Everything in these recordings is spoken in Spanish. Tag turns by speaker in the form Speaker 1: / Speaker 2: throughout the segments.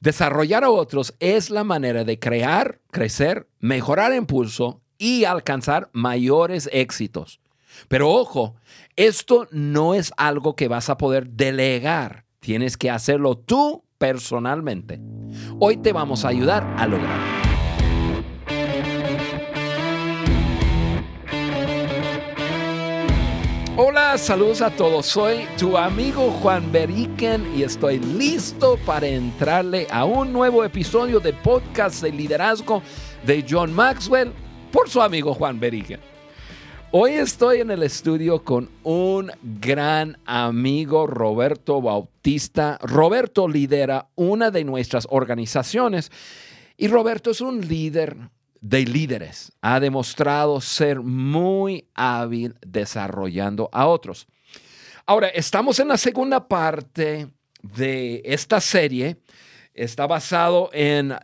Speaker 1: Desarrollar a otros es la manera de crear, crecer, mejorar impulso y alcanzar mayores éxitos. Pero ojo, esto no es algo que vas a poder delegar. Tienes que hacerlo tú personalmente. Hoy te vamos a ayudar a lograrlo. Hola, saludos a todos. Soy tu amigo Juan Beriken y estoy listo para entrarle a un nuevo episodio de podcast de liderazgo de John Maxwell por su amigo Juan Beriken. Hoy estoy en el estudio con un gran amigo, Roberto Bautista. Roberto lidera una de nuestras organizaciones y Roberto es un líder de líderes. Ha demostrado ser muy hábil desarrollando a otros. Ahora, estamos en la segunda parte de esta serie. Está basado en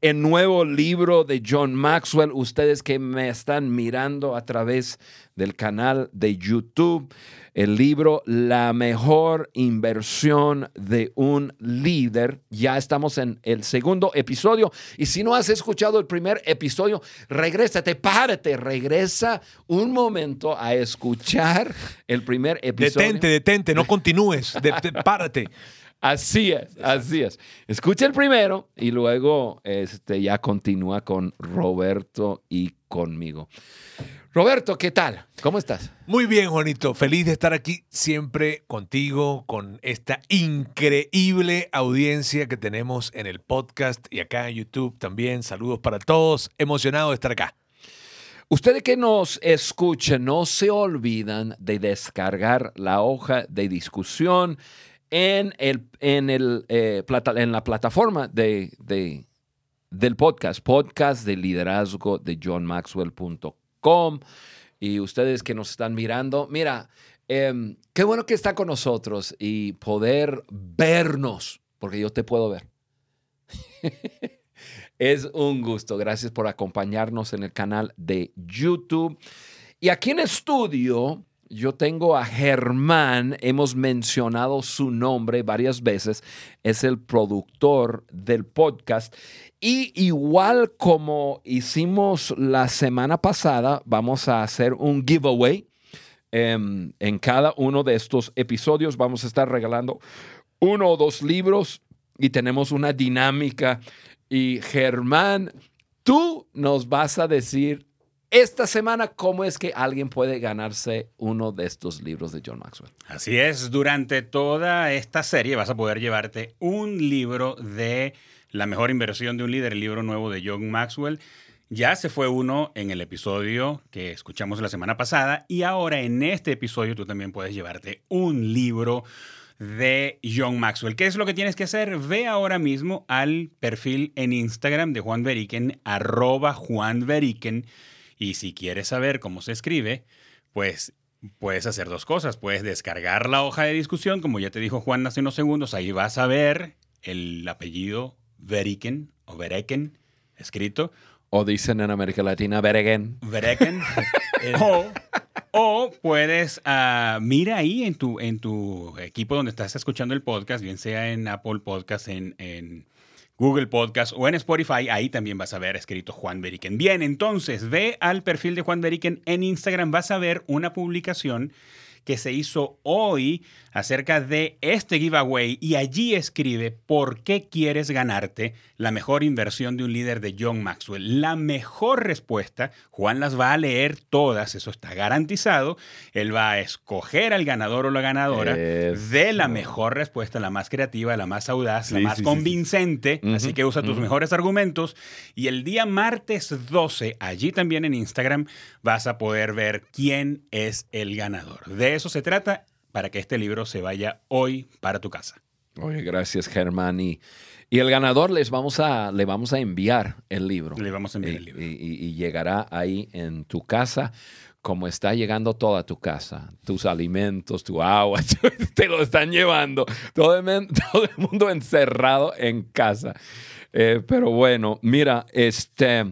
Speaker 1: el nuevo libro de John Maxwell. Ustedes que me están mirando a través del canal de YouTube el libro La mejor inversión de un líder. Ya estamos en el segundo episodio. Y si no has escuchado el primer episodio, regrésate, párate, regresa un momento a escuchar el primer episodio.
Speaker 2: Detente, detente, no continúes, párate.
Speaker 1: Así es, así es. Escucha el primero y luego este, ya continúa con Roberto y conmigo. Roberto, ¿qué tal? ¿Cómo estás?
Speaker 2: Muy bien, Juanito. Feliz de estar aquí siempre contigo, con esta increíble audiencia que tenemos en el podcast y acá en YouTube también. Saludos para todos. Emocionado de estar acá.
Speaker 1: Ustedes que nos escuchen, no se olvidan de descargar la hoja de discusión en, el, en, el, eh, en la plataforma de, del podcast, podcast de liderazgo de johnmaxwell.com y ustedes que nos están mirando, mira, em, qué bueno que está con nosotros y poder vernos, porque yo te puedo ver. es un gusto. Gracias por acompañarnos en el canal de YouTube. Y aquí en estudio, yo tengo a Germán, hemos mencionado su nombre varias veces, es el productor del podcast y igual como hicimos la semana pasada, vamos a hacer un giveaway. Em, en cada uno de estos episodios vamos a estar regalando uno o dos libros y tenemos una dinámica. Y Germán, tú nos vas a decir esta semana cómo es que alguien puede ganarse uno de estos libros de John Maxwell.
Speaker 3: Así es, durante toda esta serie vas a poder llevarte un libro de la mejor inversión de un líder, el libro nuevo de John Maxwell. Ya se fue uno en el episodio que escuchamos la semana pasada y ahora en este episodio tú también puedes llevarte un libro de John Maxwell. ¿Qué es lo que tienes que hacer? Ve ahora mismo al perfil en Instagram de Juan Beriken, arroba Juan Beriken, y si quieres saber cómo se escribe, pues puedes hacer dos cosas. Puedes descargar la hoja de discusión, como ya te dijo Juan hace unos segundos, ahí vas a ver el apellido Veriken o Vereken escrito.
Speaker 1: O dicen en América Latina Vereken.
Speaker 3: Vereken. o, puedes, uh, mira ahí en tu, en tu equipo donde estás escuchando el podcast, bien sea en Apple Podcast, en, en Google Podcast o en Spotify, ahí también vas a ver escrito Juan Beriken. Bien, entonces ve al perfil de Juan Beriken en Instagram, vas a ver una publicación que se hizo hoy acerca de este giveaway y allí escribe por qué quieres ganarte la mejor inversión de un líder de John Maxwell. La mejor respuesta, Juan las va a leer todas, eso está garantizado. Él va a escoger al ganador o la ganadora de la mejor respuesta, la más creativa, la más audaz, la más convincente. Así que usa tus mejores argumentos. Y el día martes 12, allí también en Instagram, vas a poder ver quién es el ganador. De eso se trata para que este libro se vaya hoy para tu casa.
Speaker 1: Oye, gracias Germán. Y, el ganador les vamos a, le vamos a enviar el libro.
Speaker 3: Le vamos a enviar
Speaker 1: y,
Speaker 3: el libro.
Speaker 1: Y, llegará ahí en tu casa como está llegando toda tu casa, tus alimentos, tu agua, te lo están llevando, todo el, todo el mundo encerrado en casa. Eh, pero bueno, mira, este,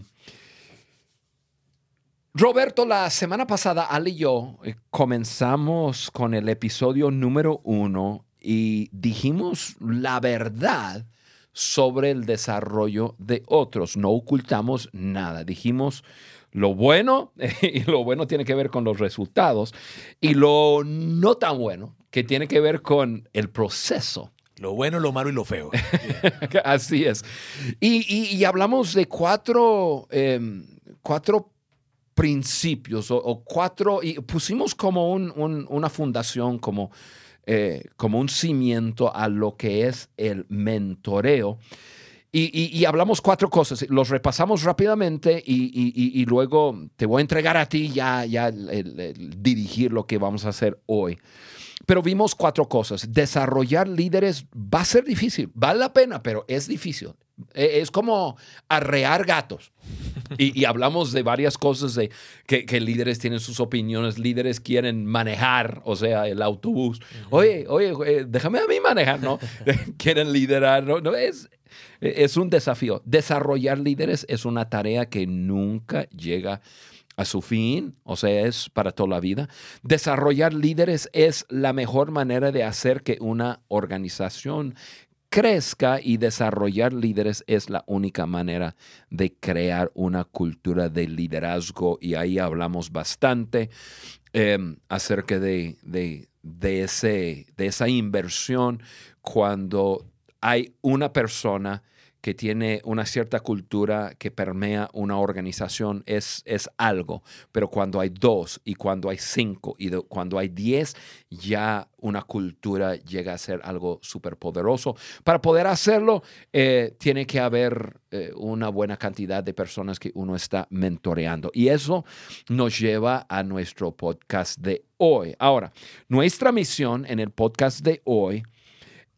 Speaker 1: Roberto, la semana pasada Ali y yo eh, comenzamos con el episodio número uno y dijimos la verdad sobre el desarrollo de otros. No ocultamos nada. Dijimos lo bueno, y lo bueno tiene que ver con los resultados, y lo no tan bueno, que tiene que ver con el proceso.
Speaker 2: Lo bueno, lo malo y lo feo.
Speaker 1: Así es. Y, hablamos de cuatro, em, cuatro principios o, cuatro, y pusimos como una fundación, como, eh, como un cimiento a lo que es el mentoreo. Y, hablamos cuatro cosas, los repasamos rápidamente y, luego te voy a entregar a ti ya, ya dirigir lo que vamos a hacer hoy. Pero vimos cuatro cosas. Desarrollar líderes va a ser difícil, vale la pena, pero es difícil. E, es como arrear gatos. Y, hablamos de varias cosas, de que, líderes tienen sus opiniones, líderes quieren manejar, o sea, el autobús. Oye, oye, eh, déjame a mí manejar, ¿no? quieren liderar, ¿no? no es, es un desafío. Desarrollar líderes es una tarea que nunca llega a su fin, o sea, es para toda la vida. Desarrollar líderes es la mejor manera de hacer que una organización crezca y desarrollar líderes es la única manera de crear una cultura de liderazgo y ahí hablamos bastante em, acerca de, ese, de esa inversión cuando hay una persona que tiene una cierta cultura que permea una organización es, es algo, pero cuando hay dos y cuando hay cinco y cuando hay diez, ya una cultura llega a ser algo súper poderoso. Para poder hacerlo, eh, tiene que haber eh, una buena cantidad de personas que uno está mentoreando. Y eso nos lleva a nuestro podcast de hoy. Ahora, nuestra misión en el podcast de hoy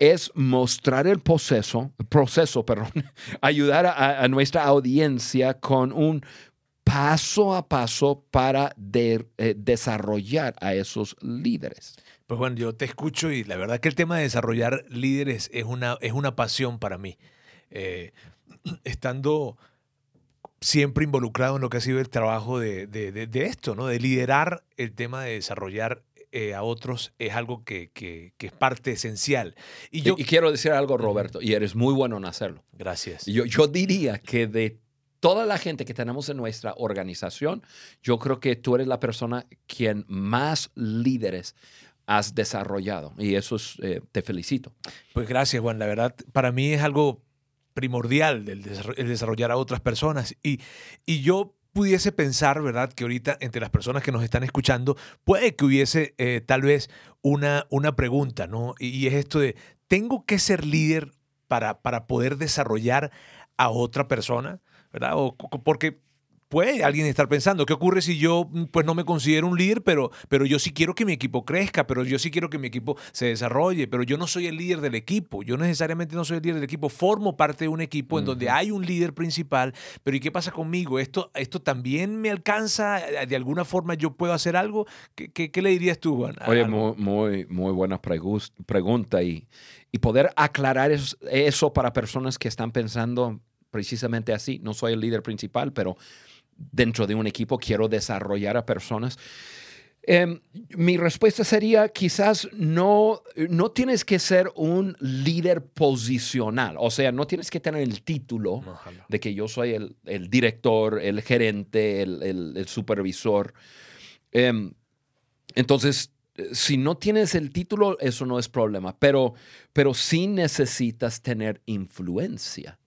Speaker 1: es mostrar el proceso, proceso, perdón, ayudar a, nuestra audiencia con un paso a paso para eh, desarrollar a esos líderes.
Speaker 2: Pues bueno, yo te escucho y la verdad que el tema de desarrollar líderes es una, es una pasión para mí. Eh, estando siempre involucrado en lo que ha sido el trabajo de, de, esto, ¿no? De liderar el tema de desarrollar eh, a otros es algo que, es parte esencial.
Speaker 1: Y, yo, quiero decir algo, Roberto, y eres muy bueno en hacerlo.
Speaker 2: Gracias.
Speaker 1: Yo, yo diría que de toda la gente que tenemos en nuestra organización, yo creo que tú eres la persona quien más líderes has desarrollado. Y eso es, eh, te felicito.
Speaker 2: Pues gracias, Juan. La verdad, para mí es algo primordial el, desarrollar a otras personas. Y, y yo pudiese pensar, ¿verdad? Que ahorita entre las personas que nos están escuchando, puede que hubiese eh, tal vez una, una pregunta, ¿no? Y, es esto de, ¿tengo que ser líder para, para poder desarrollar a otra persona? ¿Verdad? O, porque puede alguien estar pensando, ¿qué ocurre si yo mm, pues no me considero un líder, pero, pero yo sí quiero que mi equipo crezca, pero yo sí quiero que mi equipo se desarrolle, pero yo no soy el líder del equipo, yo necesariamente no soy el líder del equipo, formo parte de un equipo en donde hay un líder principal, pero ¿y qué pasa conmigo? ¿Esto, esto también me alcanza? ¿De alguna forma yo puedo hacer algo? ¿Qué, qué, le dirías tú, Juan?
Speaker 1: Oye, muy, muy, muy buena pregunta y, y poder aclarar eso, eso para personas que están pensando precisamente así, no soy el líder principal, pero dentro de un equipo, quiero desarrollar a personas. Em, mi respuesta sería, quizás no, no tienes que ser un líder posicional, o sea, no tienes que tener el título de que yo soy el, director, el gerente, el, supervisor. Em, entonces, si no tienes el título, eso no es problema, pero, pero sí necesitas tener influencia,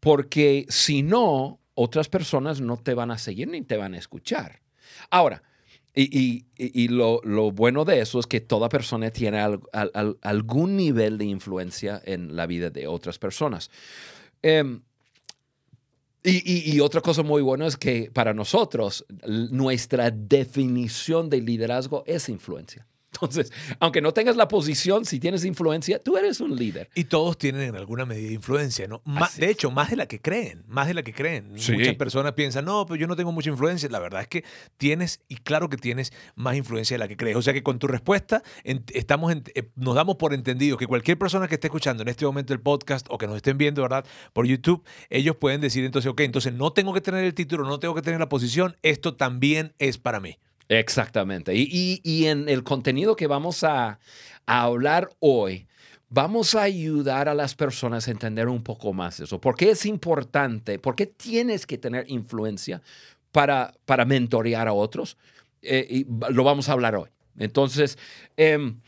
Speaker 1: porque si no, otras personas no te van a seguir ni te van a escuchar. Ahora, y, lo, bueno de eso es que toda persona tiene algún nivel de influencia en la vida de otras personas. Em, y, otra cosa muy buena es que para nosotros nuestra definición de liderazgo es influencia. Entonces, aunque no tengas la posición, si tienes influencia, tú eres un líder.
Speaker 2: Y todos tienen en alguna medida influencia, ¿no? de hecho, más de la que creen, más de la que creen. Muchas personas piensan, no, pero yo no tengo mucha influencia. La verdad es que tienes, y claro que tienes más influencia de la que crees. O sea que con tu respuesta estamos eh, nos damos por entendido que cualquier persona que esté escuchando en este momento el podcast o que nos estén viendo, ¿verdad? Por YouTube, ellos pueden decir entonces, ok, entonces no tengo que tener el título, no tengo que tener la posición, esto también es para mí.
Speaker 1: Exactamente. Y, en el contenido que vamos a, hablar hoy, vamos a ayudar a las personas a entender un poco más eso. ¿Por qué es importante? ¿Por qué tienes que tener influencia para, para mentorear a otros? Eh, y lo vamos a hablar hoy. Entonces, em,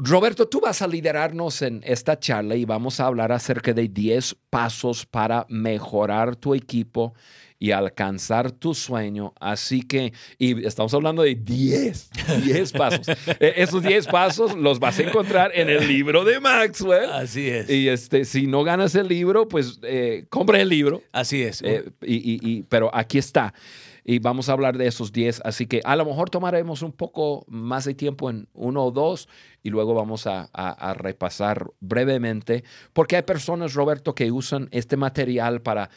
Speaker 1: Roberto, tú vas a liderarnos en esta charla y vamos a hablar acerca de 10 pasos para mejorar tu equipo y alcanzar tu sueño. Así que, y estamos hablando de 10, 10 pasos. E, esos 10 pasos los vas a encontrar en el libro de Maxwell.
Speaker 2: Así es.
Speaker 1: Y este, si no ganas el libro, pues eh, compra el libro.
Speaker 2: Así es.
Speaker 1: Eh, y, y, pero aquí está. Y vamos a hablar de esos 10. Así que a lo mejor tomaremos un poco más de tiempo en uno o dos y luego vamos a, a repasar brevemente, porque hay personas, Roberto, que usan este material para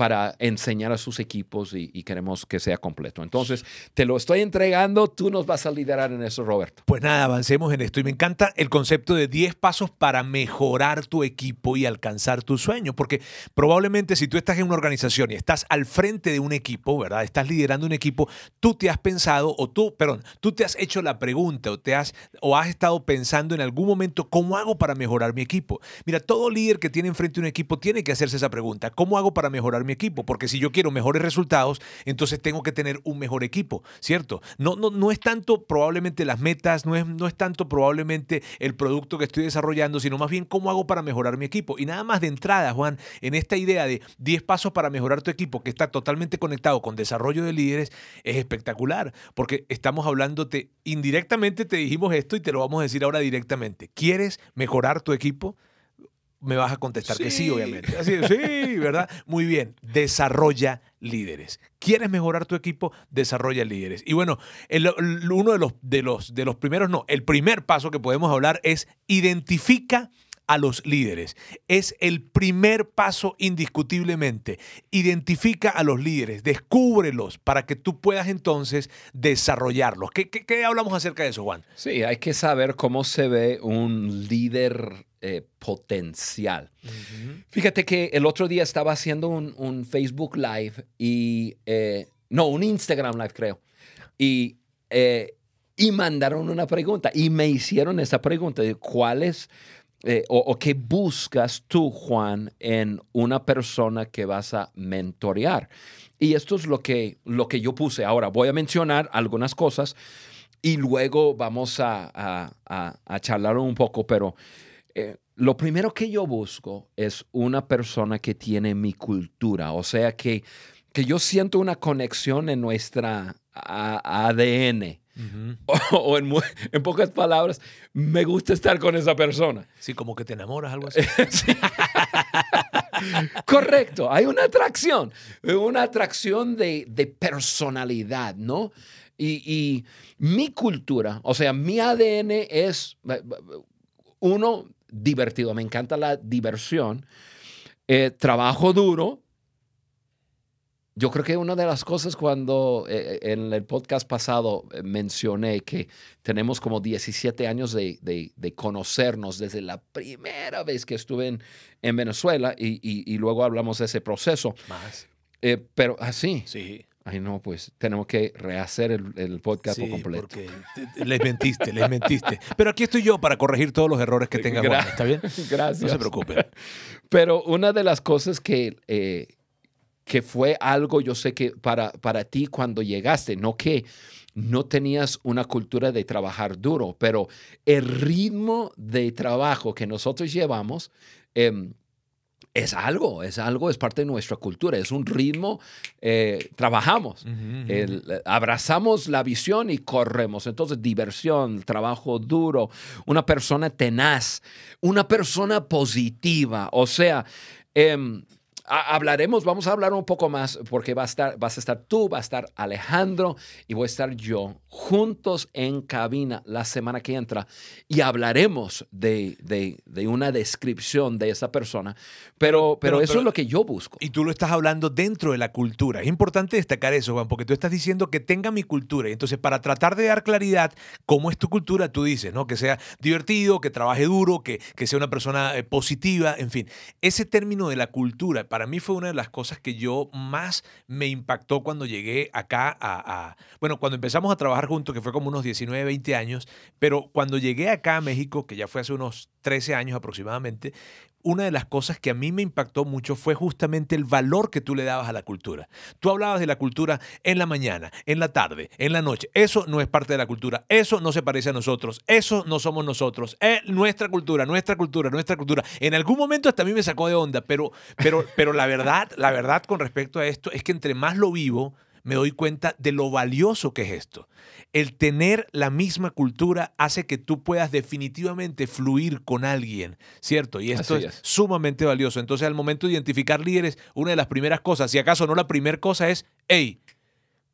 Speaker 1: para enseñar a sus equipos y, queremos que sea completo. Entonces, te lo estoy entregando, tú nos vas a liderar en eso, Roberto.
Speaker 2: Pues nada, avancemos en esto. Y me encanta el concepto de 10 pasos para mejorar tu equipo y alcanzar tu sueño, porque probablemente si tú estás en una organización y estás al frente de un equipo, ¿verdad? Estás liderando un equipo, tú te has pensado, o tú, perdón, tú te has hecho la pregunta o, te has, o has estado pensando en algún momento, ¿cómo hago para mejorar mi equipo? Mira, todo líder que tiene enfrente un equipo tiene que hacerse esa pregunta, ¿cómo hago para mejorar mi equipo, porque si yo quiero mejores resultados, entonces tengo que tener un mejor equipo, ¿cierto? No, no, no es tanto probablemente las metas, no es, no es tanto probablemente el producto que estoy desarrollando, sino más bien cómo hago para mejorar mi equipo. Y nada más de entrada, Juan, en esta idea de 10 pasos para mejorar tu equipo, que está totalmente conectado con desarrollo de líderes, es espectacular, porque estamos hablándote, indirectamente te dijimos esto y te lo vamos a decir ahora directamente. ¿Quieres mejorar tu equipo? Me vas a contestar que sí, obviamente. Así sí, ¿verdad? Muy bien. Desarrolla líderes. ¿Quieres mejorar tu equipo? Desarrolla líderes. Y bueno, uno de los, de, los, de los primeros, no, el primer paso que podemos hablar es identifica a los líderes. Es el primer paso indiscutiblemente. Identifica a los líderes, descúbrelos para que tú puedas entonces desarrollarlos. ¿Qué, qué hablamos acerca de eso, Juan?
Speaker 1: Sí, hay que saber cómo se ve un líder eh, potencial. Fíjate que el otro día estaba haciendo un, Facebook Live y, eh, no, un Instagram Live creo, y, eh, y mandaron una pregunta y me hicieron esa pregunta de cuál o, o, qué buscas tú, Juan, en una persona que vas a mentorear. Y esto es lo que, lo que yo puse. Ahora voy a mencionar algunas cosas y luego vamos a, a, a charlar un poco, pero eh, lo primero que yo busco es una persona que tiene mi cultura, o sea, que, que yo siento una conexión en nuestra ADN. o, en, en, pocas palabras, me gusta estar con esa persona.
Speaker 2: Sí, como que te enamoras, algo así.
Speaker 1: Correcto, hay una atracción, una atracción de, de personalidad, ¿no? Y, y, mi cultura, o sea, mi ADN es, uno, divertido, me encanta la diversión. Eh, trabajo duro. Yo creo que una de las cosas cuando eh, eh, en el podcast pasado mencioné que tenemos como 17 años de, conocernos desde la primera vez que estuve en, en Venezuela y, luego hablamos de ese proceso.
Speaker 2: Más.
Speaker 1: pero así.
Speaker 2: sí.
Speaker 1: Ay, no, pues tenemos que rehacer el, podcast por completo.
Speaker 2: Porque les mentiste, les mentiste. Pero aquí estoy yo para corregir todos los errores que tenga Juan, ¿está bien?
Speaker 1: Gracias.
Speaker 2: No se preocupe.
Speaker 1: Pero una de las cosas que, eh, que fue algo, yo sé que para, para ti cuando llegaste, no que no tenías una cultura de trabajar duro, pero el ritmo de trabajo que nosotros llevamos, eh, es algo, es algo, es parte de nuestra cultura, es un ritmo, eh, trabajamos, abrazamos la visión y corremos. Entonces, diversión, trabajo duro, una persona tenaz, una persona positiva, o sea, em, hablaremos, vamos a hablar un poco más porque va a estar, vas a estar tú, va a estar Alejandro y voy a estar yo juntos en cabina la semana que entra y hablaremos de, de, una descripción de esa persona. Pero, pero, eso es lo que yo busco.
Speaker 2: Y tú lo estás hablando dentro de la cultura. Es importante destacar eso, Juan, porque tú estás diciendo que tenga mi cultura. Y entonces, para tratar de dar claridad, ¿cómo es tu cultura? Tú dices, ¿no? Que sea divertido, que trabaje duro, que, que sea una persona eh, positiva, en fin. Ese término de la cultura, para para mí fue una de las cosas que yo más me impactó cuando llegué acá a, bueno, cuando empezamos a trabajar juntos, que fue como unos 19, 20 años, pero cuando llegué acá a México, que ya fue hace unos 13 años aproximadamente, una de las cosas que a mí me impactó mucho fue justamente el valor que tú le dabas a la cultura. Tú hablabas de la cultura en la mañana, en la tarde, en la noche. Eso no es parte de la cultura. Eso no se parece a nosotros. Eso no somos nosotros. Es nuestra cultura, nuestra cultura, nuestra cultura. En algún momento hasta a mí me sacó de onda, pero, pero, pero la verdad, la verdad con respecto a esto es que entre más lo vivo, me doy cuenta de lo valioso que es esto. El tener la misma cultura hace que tú puedas definitivamente fluir con alguien, ¿cierto? Y esto es,
Speaker 1: es.
Speaker 2: sumamente valioso. Entonces, al momento de identificar líderes, una de las primeras cosas, si acaso no la primera cosa es, hey,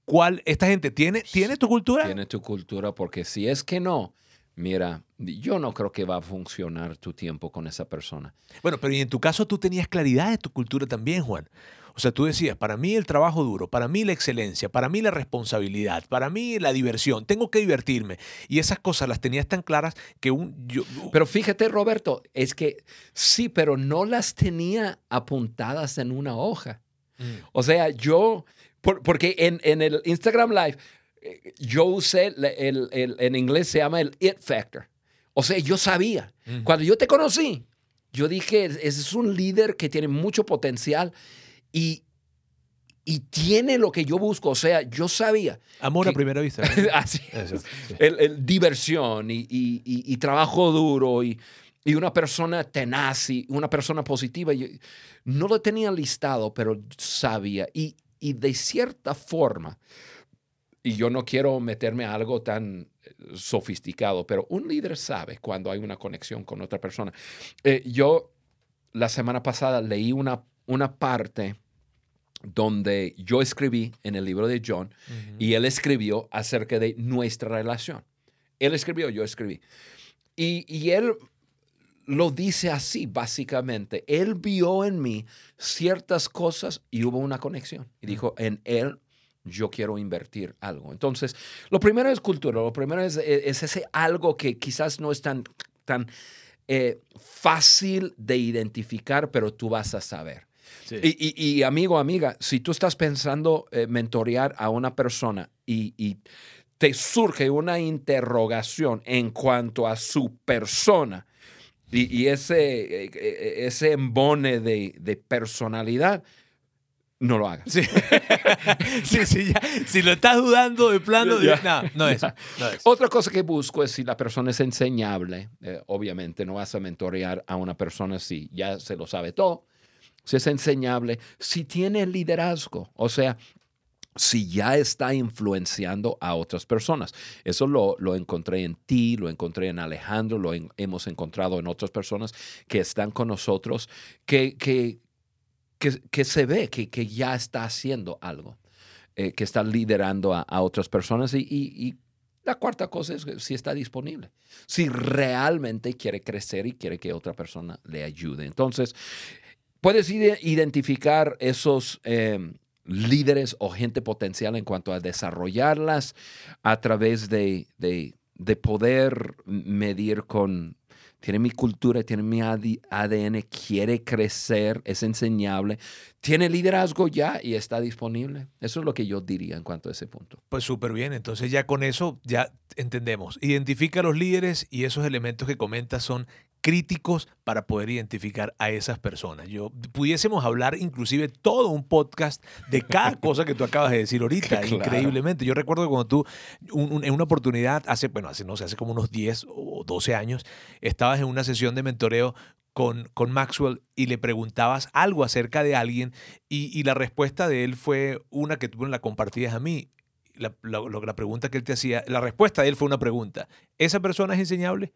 Speaker 2: ¿cuál, esta gente tiene, tiene tu cultura?
Speaker 1: Tiene tu cultura, porque si es que no, mira, yo no creo que va a funcionar tu tiempo con esa persona.
Speaker 2: Bueno, pero y en tu caso tú tenías claridad de tu cultura también, Juan. O sea, tú decías, para mí el trabajo duro, para mí la excelencia, para mí la responsabilidad, para mí la diversión, tengo que divertirme. Y esas cosas las tenías tan claras que un... Yo,
Speaker 1: Pero fíjate, Roberto, es que sí, pero no las tenía apuntadas en una hoja.
Speaker 2: Mm.
Speaker 1: O sea, yo, por- porque en, en el Instagram Live, eh, yo usé, el, el- el- en inglés se llama el it factor. O sea, yo sabía.
Speaker 2: Mm.
Speaker 1: Cuando yo te conocí, yo dije, ese es un líder que tiene mucho potencial y, y tiene lo que yo busco. O sea, yo sabía.
Speaker 2: Amor a
Speaker 1: que-
Speaker 2: primera vista.
Speaker 1: Así
Speaker 2: Eso, sí.
Speaker 1: el, el diversión y, y- y- y trabajo duro y, y una persona tenaz y una persona positiva. Yo no lo tenía listado, pero sabía. Y, y de cierta forma, y yo no quiero meterme a algo tan eh, sofisticado, pero un líder sabe cuando hay una conexión con otra persona. Eh, yo la semana pasada leí una, una parte donde yo escribí en el libro de John y él escribió acerca de nuestra relación. Él escribió, yo escribí. Y, y él lo dice así, básicamente. Él vio en mí ciertas cosas y hubo una conexión. Y dijo, en él yo quiero invertir algo. Entonces, lo primero es cultura, lo primero es, es ese algo que quizás no es tan, tan eh, fácil de identificar, pero tú vas a saber.
Speaker 2: Sí.
Speaker 1: Y, y- y, amigo, amiga, si tú estás pensando eh, mentorear a una persona y, y te surge una interrogación en cuanto a su persona y, y ese, eh, eh, ese embone de, de personalidad, no lo hagas.
Speaker 2: Sí. sí, sí, ya. Si lo estás dudando de plano,
Speaker 1: Ya.
Speaker 2: no, no es. No es.
Speaker 1: Otra cosa que busco es si la persona es enseñable. Eh, obviamente no vas a mentorear a una persona si ya se lo sabe todo. Si es enseñable, si tiene liderazgo, o sea, si ya está influenciando a otras personas. Eso lo, lo encontré en ti, lo encontré en Alejandro, lo hemos encontrado en otras personas que están con nosotros, que, que, que, se ve que, que ya está haciendo algo, eh, que está liderando a, otras personas. Y, y- y la cuarta cosa es si está disponible, si realmente quiere crecer y quiere que otra persona le ayude. Entonces, puedes ide- identificar esos eh, líderes o gente potencial en cuanto a desarrollarlas a través de, de- de poder medir con, tiene mi cultura, tiene mi AD ADN, quiere crecer, es enseñable, tiene liderazgo ya y está disponible. Eso es lo que yo diría en cuanto a ese punto.
Speaker 2: Pues súper bien, entonces ya con eso ya entendemos. Identifica a los líderes y esos elementos que comentas son críticos para poder identificar a esas personas. Yo pudiésemos hablar inclusive todo un podcast de cada cosa que tú acabas de decir ahorita,
Speaker 1: Claro.
Speaker 2: increíblemente. Yo recuerdo que cuando tú un- un- en una oportunidad hace, bueno, hace no sé, hace como unos 10 o 12 años, estabas en una sesión de mentoreo con, con Maxwell y le preguntabas algo acerca de alguien y, y la respuesta de él fue una que tú me la compartías a mí. La, la- lo- la pregunta que él te hacía, la respuesta de él fue una pregunta. ¿Esa persona es enseñable?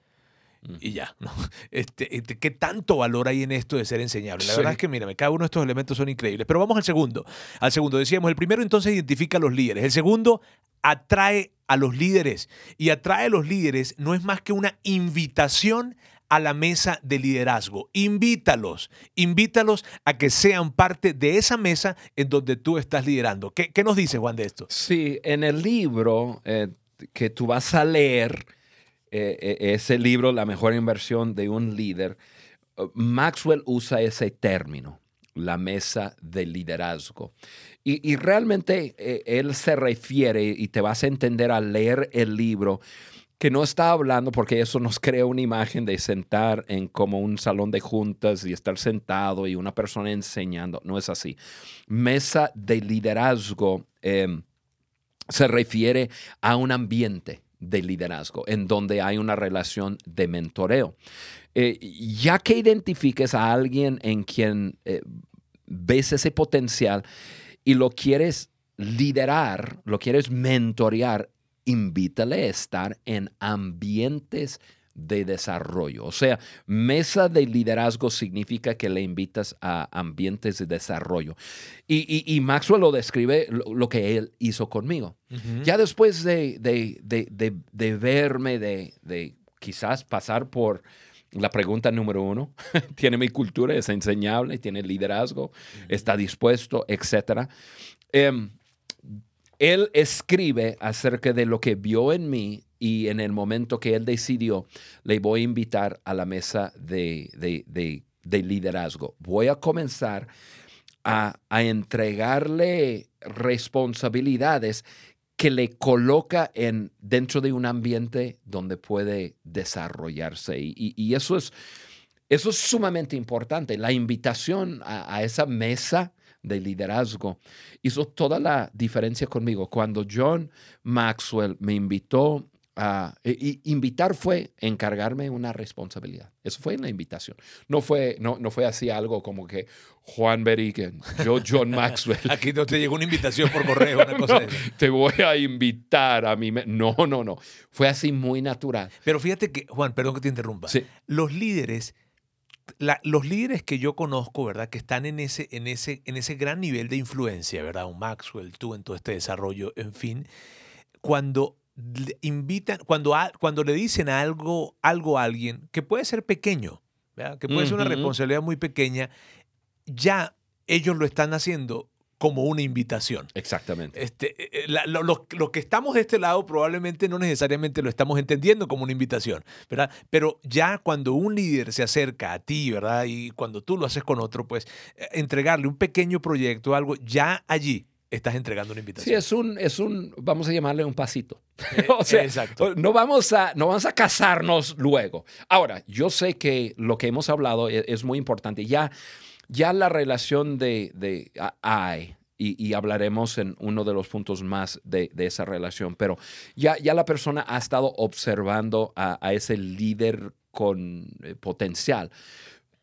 Speaker 1: Mm.
Speaker 2: Y ya, ¿no? Este, este, ¿Qué tanto valor hay en esto de ser enseñable? La
Speaker 1: Sí.
Speaker 2: verdad es que, mírame, cada uno de estos elementos son increíbles. Pero vamos al segundo. Al segundo, decíamos, el primero entonces identifica a los líderes. El segundo, atrae a los líderes. Y atrae a los líderes no es más que una invitación a la mesa de liderazgo. Invítalos, invítalos a que sean parte de esa mesa en donde tú estás liderando. ¿Qué, qué nos dice Juan de esto?
Speaker 1: Sí, en el libro eh, que tú vas a leer, eh, eh, ese libro, La mejor inversión de un líder, eh, Maxwell usa ese término. la mesa de liderazgo. Y, realmente eh, él se refiere, y te vas a entender al leer el libro, que no está hablando porque eso nos crea una imagen de sentar en como un salón de juntas y estar sentado y una persona enseñando. No es así. Mesa de liderazgo se refiere a un ambiente de liderazgo en donde hay una relación de mentoreo. Eh, ya que identifiques a alguien en quien eh, ves ese potencial y lo quieres liderar, lo quieres mentorear, invítale a estar en ambientes de desarrollo. O sea, mesa de liderazgo significa que le invitas a ambientes de desarrollo. Y, Maxwell lo describe lo, que él hizo conmigo. Ya después de, de verme, de, quizás pasar por la pregunta número uno, ¿tiene mi cultura? ¿Es enseñable? ¿Tiene liderazgo? ¿Está dispuesto? Etcétera. Em, él escribe acerca de lo que vio en mí y en el momento que él decidió, le voy a invitar a la mesa de, liderazgo. Voy a comenzar a, entregarle responsabilidades que le coloca en, dentro de un ambiente donde puede desarrollarse. Y, eso, es, eso es sumamente importante. La invitación a esa mesa de liderazgo hizo toda la diferencia conmigo. Cuando John Maxwell me invitó a invitar fue encargarme una responsabilidad. Eso fue en la invitación. No fue, no, no fue así algo como que Juan Beriken, yo John Maxwell.
Speaker 2: Aquí no te llegó una invitación por correo, una cosa
Speaker 1: Te voy a invitar a mí. No, no, no. Fue así muy natural.
Speaker 2: Pero fíjate que, Juan, perdón que te interrumpa. Los líderes los líderes que yo conozco, ¿verdad? Que están en ese, en, ese, en ese gran nivel de influencia, ¿verdad? Un Maxwell, tú en todo este desarrollo, en fin, cuando invitan, cuando, cuando le dicen algo, algo a alguien, que puede ser pequeño, ¿verdad? que puede ser una responsabilidad muy pequeña, ya ellos lo están haciendo como una invitación.
Speaker 1: Exactamente.
Speaker 2: Este, eh, eh, lo, que estamos de este lado probablemente no necesariamente lo estamos entendiendo como una invitación, ¿verdad? Pero ya cuando un líder se acerca a ti, ¿verdad? Y cuando tú lo haces con otro, pues eh, entregarle un pequeño proyecto, algo, ya allí estás entregando una invitación.
Speaker 1: Sí, es un, es un vamos a llamarle un pasito. o sea, Exacto. No vamos, a, no vamos a casarnos luego. Ahora, yo sé que lo que hemos hablado es, es muy importante. Ya ya la relación de, de hay, y, hablaremos en uno de los puntos más de, esa relación, pero ya, ya la persona ha estado observando a, ese líder con eh, potencial.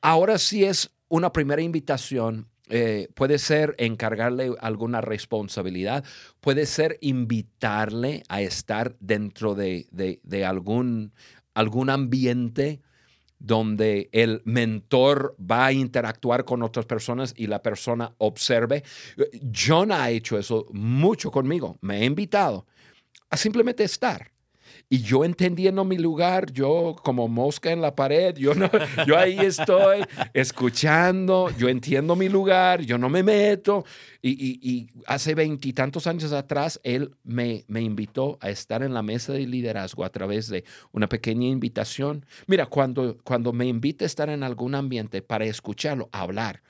Speaker 1: Ahora sí es una primera invitación eh, puede ser encargarle alguna responsabilidad, puede ser invitarle a estar dentro de, de algún, algún ambiente donde el mentor va a interactuar con otras personas y la persona observe. John ha hecho eso mucho conmigo, me ha invitado a simplemente estar y yo entendiendo mi lugar, yo como mosca en la pared, yo, no, yo ahí estoy escuchando, yo entiendo mi lugar, yo no me meto. Y, hace veintitantos años atrás, él me, me invitó a estar en la mesa de liderazgo a través de una pequeña invitación. Mira, cuando, cuando me invita a estar en algún ambiente para escucharlo, hablar,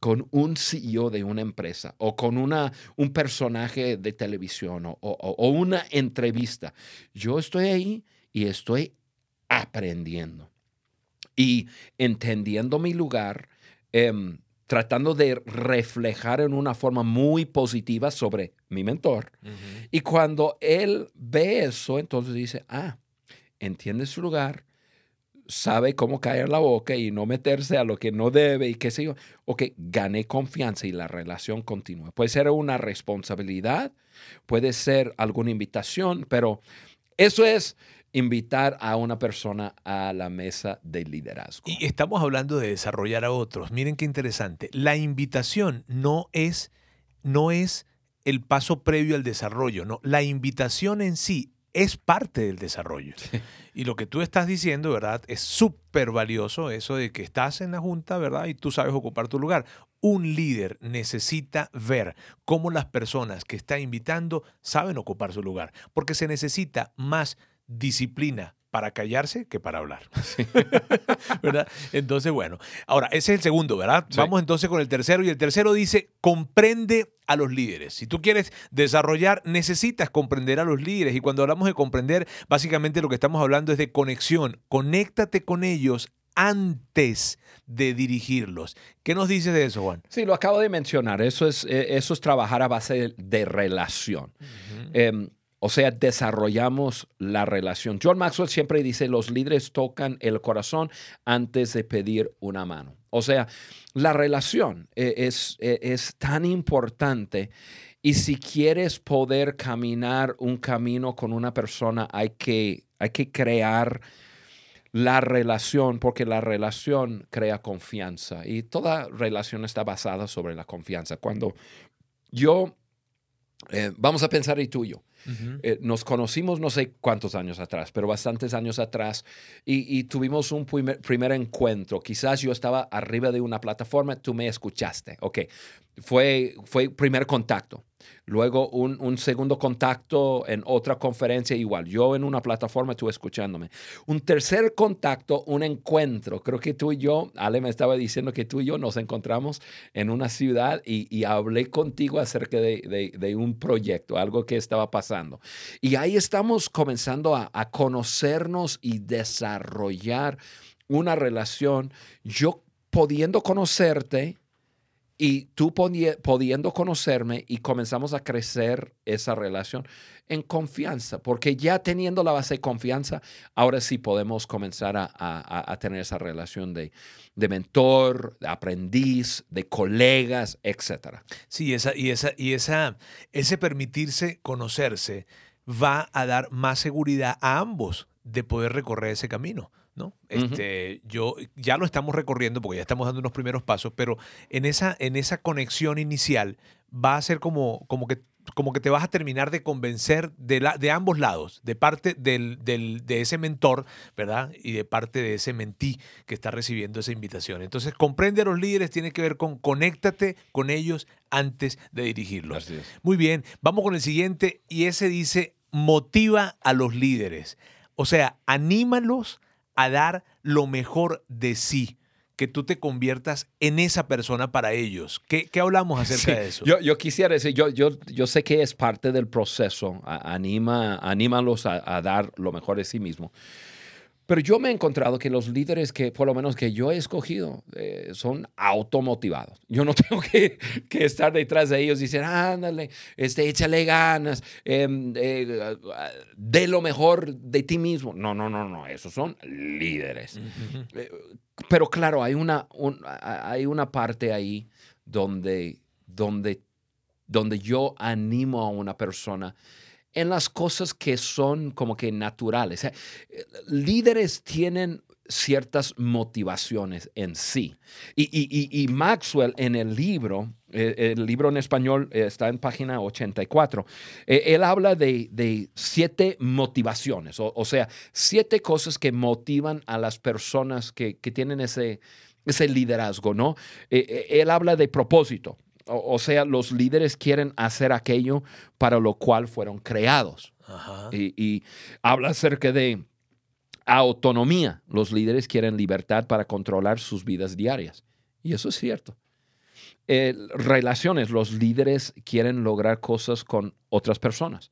Speaker 1: con un CEO de una empresa o con una, un personaje de televisión o, una entrevista. Yo estoy ahí y estoy aprendiendo y entendiendo mi lugar, em, tratando de reflejar en una forma muy positiva sobre mi mentor. Y cuando él ve eso, entonces dice, ah, entiende su lugar, sabe cómo caer la boca y no meterse a lo que no debe y qué sé yo, ok, gané confianza y la relación continúa. Puede ser una responsabilidad, puede ser alguna invitación, pero eso es invitar a una persona a la mesa de liderazgo.
Speaker 2: Y estamos hablando de desarrollar a otros. Miren qué interesante. La invitación no es, no es el paso previo al desarrollo, no. La invitación en sí es parte del desarrollo. Y lo que tú estás diciendo, ¿verdad? Es súper valioso eso de que estás en la junta, ¿verdad? Y tú sabes ocupar tu lugar. Un líder necesita ver cómo las personas que está invitando saben ocupar su lugar, porque se necesita más disciplina para callarse que para hablar. ¿Verdad? Entonces, bueno. Ahora, ese es el segundo, ¿verdad?
Speaker 1: Sí.
Speaker 2: Vamos entonces con el tercero. Y el tercero dice, comprende a los líderes. Si tú quieres desarrollar, necesitas comprender a los líderes. Y cuando hablamos de comprender, básicamente lo que estamos hablando es de conexión. Conéctate con ellos antes de dirigirlos. ¿Qué nos dices de eso, Juan?
Speaker 1: Sí, lo acabo de mencionar. Eso es, eh, eso es trabajar a base de, relación. O sea, desarrollamos la relación. John Maxwell siempre dice, los líderes tocan el corazón antes de pedir una mano. O sea, la relación eh, es, eh, es tan importante y si quieres poder caminar un camino con una persona, hay que, hay que crear la relación, porque la relación crea confianza y toda relación está basada sobre la confianza. Cuando yo, eh, vamos a pensar y tú eh, nos conocimos no sé cuántos años atrás, pero bastantes años atrás, y, y tuvimos un primer, primer encuentro. Quizás yo estaba arriba de una plataforma, tú me escuchaste. Ok, fue, fue primer contacto. Luego un, un segundo contacto en otra conferencia igual. Yo en una plataforma, tú escuchándome. Un tercer contacto, un encuentro. Creo que tú y yo, Ale me estaba diciendo que tú y yo nos encontramos en una ciudad y, y hablé contigo acerca de, de- de un proyecto, algo que estaba pasando. Y ahí estamos comenzando a, a conocernos y desarrollar una relación. Yo pudiendo conocerte y tú pudiendo conocerme y comenzamos a crecer esa relación en confianza, porque ya teniendo la base de confianza, ahora sí podemos comenzar a, a- a tener esa relación de, de mentor, de aprendiz, de colegas, etc.
Speaker 2: Sí, esa, y, esa, y esa, ese permitirse conocerse va a dar más seguridad a ambos de poder recorrer ese camino. ¿No? Este, yo ya lo estamos recorriendo porque ya estamos dando unos primeros pasos, pero en esa, en esa conexión inicial va a ser como, como que como que te vas a terminar de convencer de, la, de ambos lados, de parte del, del- de ese mentor, ¿verdad? Y de parte de ese mentí que está recibiendo esa invitación. Entonces, comprende a los líderes tiene que ver con conéctate con ellos antes de dirigirlos. Muy bien, vamos con el siguiente y ese dice, motiva a los líderes. O sea, anímalos a dar lo mejor de sí, que tú te conviertas en esa persona para ellos. ¿Qué, qué hablamos acerca
Speaker 1: Sí,
Speaker 2: de eso?
Speaker 1: Yo, yo quisiera decir, yo, yo, yo sé que es parte del proceso, a- anima, anímalos a, a dar lo mejor de sí mismo. Pero yo me he encontrado que los líderes que, por lo menos que yo he escogido, eh, son automotivados. Yo no tengo que, que estar detrás de ellos y decir, ándale, este, échale ganas, em, eh, de lo mejor de ti mismo. No, no, no, no, esos son líderes. Eh, pero claro, hay una, un- hay una parte ahí donde, donde, donde yo animo a una persona en las cosas que son como que naturales. Líderes tienen ciertas motivaciones en sí. Y, y- y- Maxwell en el libro, eh, el libro en español eh, está en página 84, eh, él habla de, de siete motivaciones, o, o sea, siete cosas que motivan a las personas que, que tienen ese, ese liderazgo, ¿no? Él habla de propósito. O, o sea, los líderes quieren hacer aquello para lo cual fueron creados.
Speaker 2: Ajá.
Speaker 1: Y, y habla acerca de autonomía. Los líderes quieren libertad para controlar sus vidas diarias. Y eso es cierto. Eh, relaciones. Los líderes quieren lograr cosas con otras personas.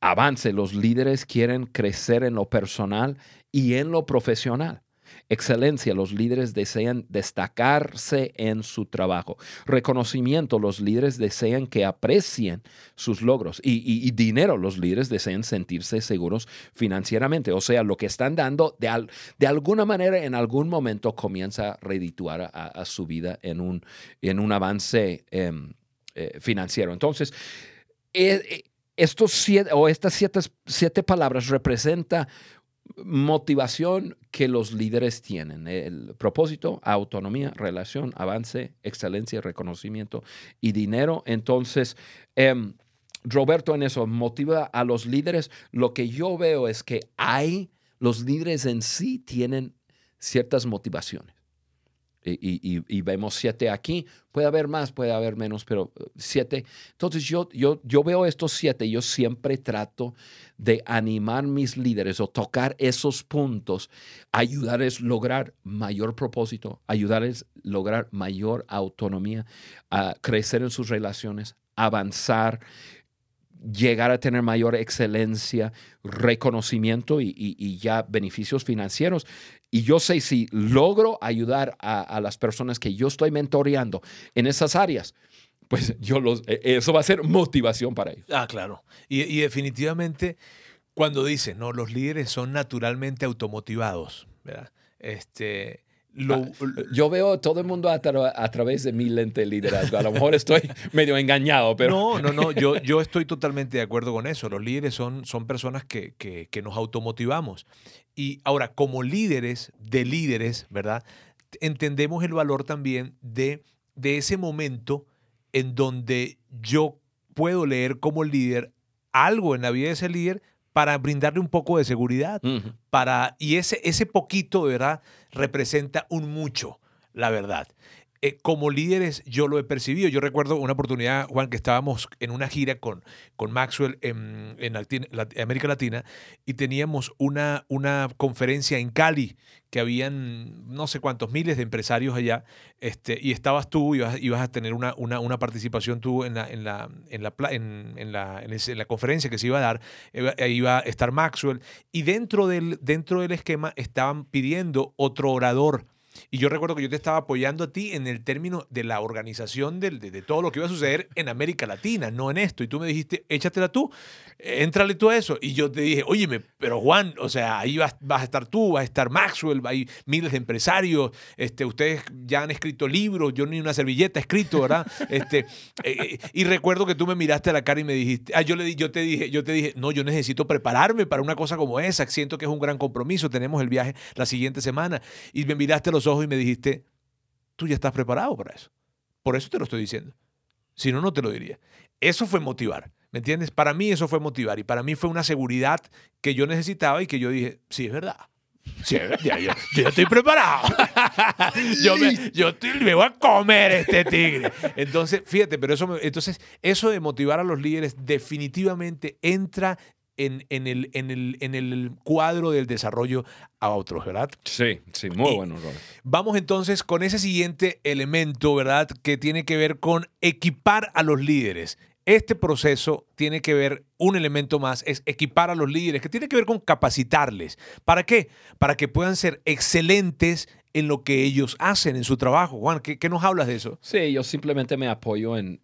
Speaker 1: Avance. Los líderes quieren crecer en lo personal y en lo profesional. Excelencia, los líderes desean destacarse en su trabajo. Reconocimiento, los líderes desean que aprecien sus logros. Y, dinero, los líderes desean sentirse seguros financieramente. O sea, lo que están dando, de, de alguna manera, en algún momento comienza a redituar a, su vida en un, en un avance em, eh, financiero. Entonces, eh, eh, estos siete, o estas siete, siete palabras representan motivación que los líderes tienen. El propósito, autonomía, relación, avance, excelencia, reconocimiento y dinero. Entonces, em, Roberto, en eso motiva a los líderes. Lo que yo veo es que hay, los líderes en sí tienen ciertas motivaciones. Y, vemos siete aquí. Puede haber más, puede haber menos, pero eh, siete. Entonces yo, yo, yo veo estos siete y yo siempre trato de animar mis líderes o tocar esos puntos, ayudarles a lograr mayor propósito, ayudarles a lograr mayor autonomía, a crecer en sus relaciones, avanzar, llegar a tener mayor excelencia, reconocimiento y, ya beneficios financieros. Y yo sé si logro ayudar a, las personas que yo estoy mentoreando en esas áreas, pues yo los, e- eso va a ser motivación para ellos.
Speaker 2: Ah, claro. Y, definitivamente, cuando dice, no, los líderes son naturalmente automotivados, ¿verdad? Este, lo,
Speaker 1: Yo veo a todo el mundo a, tra- a través de mi lente de liderazgo. A lo mejor estoy medio engañado, pero...
Speaker 2: No, no, no, yo, yo estoy totalmente de acuerdo con eso. Los líderes son, son personas que, que- que nos automotivamos. Y ahora, como líderes de líderes, ¿verdad? Entendemos el valor también de, de ese momento en donde yo puedo leer como líder algo en la vida de ese líder para brindarle un poco de seguridad para y ese ese poquito de verdad representa un mucho la verdad Eh, como líderes yo lo he percibido yo recuerdo una oportunidad Juan que estábamos en una gira con con Maxwell en, América Latina y teníamos una una conferencia en Cali que habían no sé cuántos miles de empresarios allá este y estabas tú ibas, ibas a tener una, una, una participación tú en la en la en la, en, en la en la conferencia que se iba a dar iba a estar Maxwell y dentro del, dentro del esquema estaban pidiendo otro orador. Y yo recuerdo que yo te estaba apoyando a ti en el término de la organización de, de todo lo que iba a suceder en América Latina, no en esto. Y tú me dijiste, échatela tú, éntrale tú a eso. Y yo te dije, óyeme, pero Juan, o sea, ahí vas, vas a estar tú, vas a estar Maxwell, hay miles de empresarios, este, ustedes ya han escrito libros, yo ni una servilleta he escrito, ¿verdad? Este, eh, eh, y recuerdo que tú me miraste a la cara y me dijiste, ah, yo, le, yo te dije, yo te dije, no, yo necesito prepararme para una cosa como esa, siento que es un gran compromiso, tenemos el viaje la siguiente semana. Y me miraste a los ojos y me dijiste, tú ya estás preparado para eso. Por eso te lo estoy diciendo. Si no, no te lo diría. Eso fue motivar, ¿me entiendes? Para mí eso fue motivar y para mí fue una seguridad que yo necesitaba y que yo dije, sí, es verdad. Sí, es verdad, ya, yo, estoy preparado. yo, me, yo estoy- me voy a comer este tigre. Entonces, fíjate, pero eso, me- entonces, eso de motivar a los líderes definitivamente entra en, en el, en, el, en el cuadro del desarrollo a otros, ¿verdad?
Speaker 1: Sí, sí, muy
Speaker 2: Y-
Speaker 1: bueno, Robert.
Speaker 2: Vamos entonces con ese siguiente elemento, ¿verdad? Que tiene que ver con equipar a los líderes. Este proceso tiene que ver, un elemento más, es equipar a los líderes, que tiene que ver con capacitarles. ¿Para qué? Para que puedan ser excelentes en lo que ellos hacen, en su trabajo. Juan, ¿qué, nos hablas de eso?
Speaker 1: Sí, yo simplemente me apoyo en,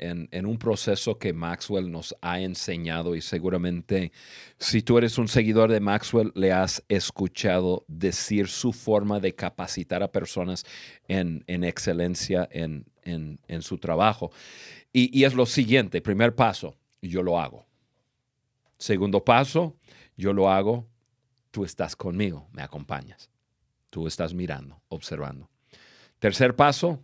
Speaker 1: un proceso que Maxwell nos ha enseñado y seguramente si tú eres un seguidor de Maxwell le has escuchado decir su forma de capacitar a personas en, en excelencia en, su trabajo. Y es lo siguiente, primer paso, yo lo hago. Segundo paso, yo lo hago, tú estás conmigo, me acompañas. Tú estás mirando, observando. Tercer paso,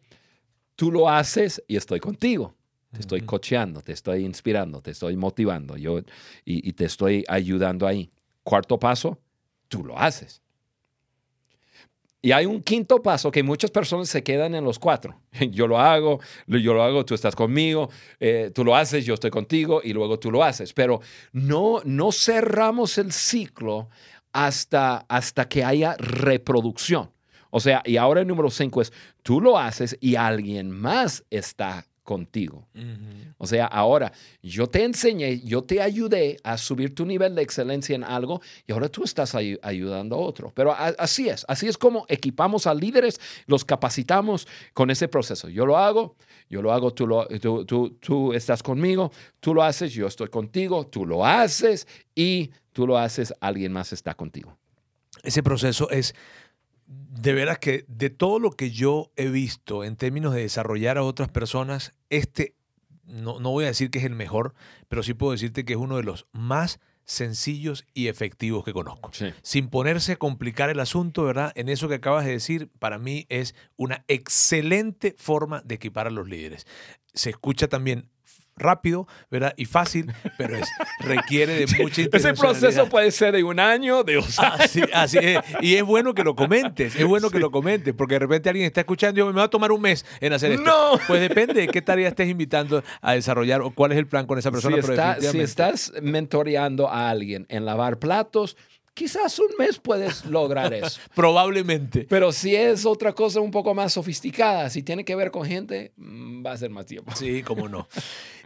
Speaker 1: tú lo haces y estoy contigo. Te estoy cocheando, te estoy inspirando, te estoy motivando yo, y, y te estoy ayudando ahí. Cuarto paso, tú lo haces. Y hay un quinto paso que muchas personas se quedan en los cuatro. Yo lo hago, yo lo hago, tú estás conmigo, eh, tú lo haces, yo estoy contigo y luego tú lo haces. Pero no, no cerramos el ciclo hasta, hasta que haya reproducción. O sea, y ahora el número cinco es, tú lo haces y alguien más está contigo. O sea, ahora yo te enseñé, yo te ayudé a subir tu nivel de excelencia en algo y ahora tú estás ayu- ayudando a otro. Pero a- así es, así es como equipamos a líderes, los capacitamos con ese proceso. Yo lo hago, yo lo hago, tú, lo, tú, tú, tú estás conmigo, tú lo haces, yo estoy contigo, tú lo haces y tú lo haces, alguien más está contigo.
Speaker 2: ese proceso es de veras que de todo lo que yo he visto en términos de desarrollar a otras personas, este no, no voy a decir que es el mejor, pero sí puedo decirte que es uno de los más sencillos y efectivos que conozco.
Speaker 1: Sí.
Speaker 2: Sin ponerse a complicar el asunto, ¿verdad? En eso que acabas de decir, para mí es una excelente forma de equipar a los líderes. Se escucha también rápido, ¿verdad? Y fácil, pero es, requiere de mucha
Speaker 1: Ese proceso puede ser de un año, de dos años.
Speaker 2: Así, así es. Y es bueno que lo comentes, es bueno que lo comentes, porque de repente alguien está escuchando y dice, me va a tomar un mes en hacer esto.
Speaker 1: No.
Speaker 2: Pues depende de qué tarea estés invitando a desarrollar o cuál es el plan con esa persona.
Speaker 1: si,
Speaker 2: pero
Speaker 1: está- si estás mentoreando a alguien en lavar platos, quizás un mes puedes lograr eso.
Speaker 2: Probablemente.
Speaker 1: Pero si es otra cosa un poco más sofisticada, si tiene que ver con gente, mm, va a ser más tiempo.
Speaker 2: Sí, cómo no.